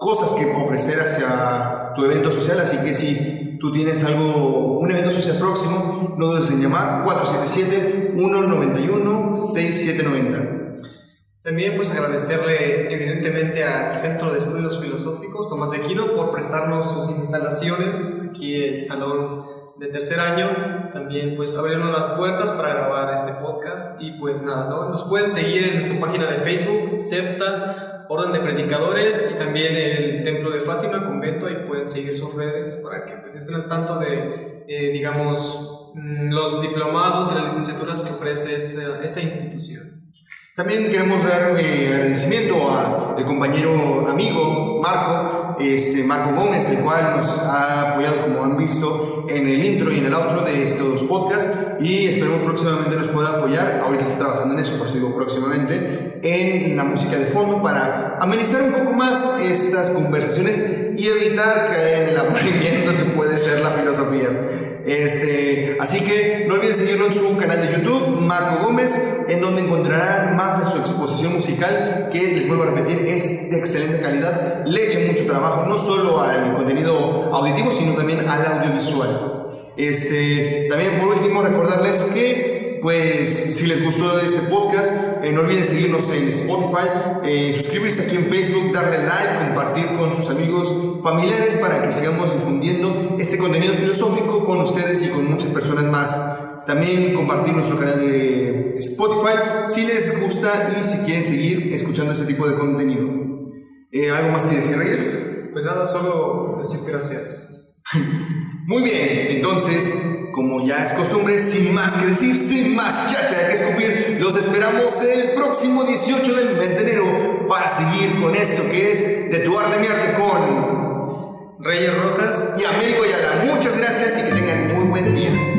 cosas que ofrecer hacia tu evento social, así que si tú tienes algo, un evento social próximo, no dudes en llamar 477-191-6790. También pues agradecerle evidentemente al Centro de Estudios Filosóficos Tomás de Aquino por prestarnos sus instalaciones aquí en el salón de tercer año. También pues abrirnos las puertas para grabar este podcast y pues nada, ¿no? Nos pueden seguir en su página de Facebook, CEFTA, Orden de Predicadores y también el Templo de Fátima, convento, y pueden seguir sus redes para que pues estén al tanto de, eh, digamos, mm, los diplomados y las licenciaturas que ofrece esta, esta institución. También queremos dar eh, agradecimiento al compañero amigo Marco, este, Marco Gómez, el cual nos ha apoyado, como han visto, en el intro y en el outro de estos podcasts. Y esperemos próximamente nos pueda apoyar. Ahorita está trabajando en eso, por eso digo próximamente, en la música de fondo para amenizar un poco más estas conversaciones y evitar caer en el aburrimiento que puede ser la filosofía. Este, así que no olviden seguirlo en su canal de YouTube, Marco Gómez, en donde encontrarán más de su exposición musical, que les vuelvo a repetir, es de excelente calidad. Le echan mucho trabajo, no solo al contenido auditivo, sino también al audiovisual. Este, también por último recordarles que pues si les gustó este podcast, eh, no olviden seguirnos en Spotify, eh, suscribirse aquí en Facebook, darle like, compartir con sus amigos, familiares para que sigamos difundiendo este contenido filosófico con ustedes y con muchas personas más. También compartir nuestro canal de Spotify si les gusta y si quieren seguir escuchando este tipo de contenido. Eh, ¿Algo más que decir, Reyes? Pues nada, solo decir gracias. Muy bien, entonces, como ya es costumbre, sin más que decir, sin más chacha de que escupir, los esperamos el próximo 18 del mes de enero para seguir con esto que es De tu arte mi con Reyes Rojas y Américo Ayala. Muchas gracias y que tengan muy buen día.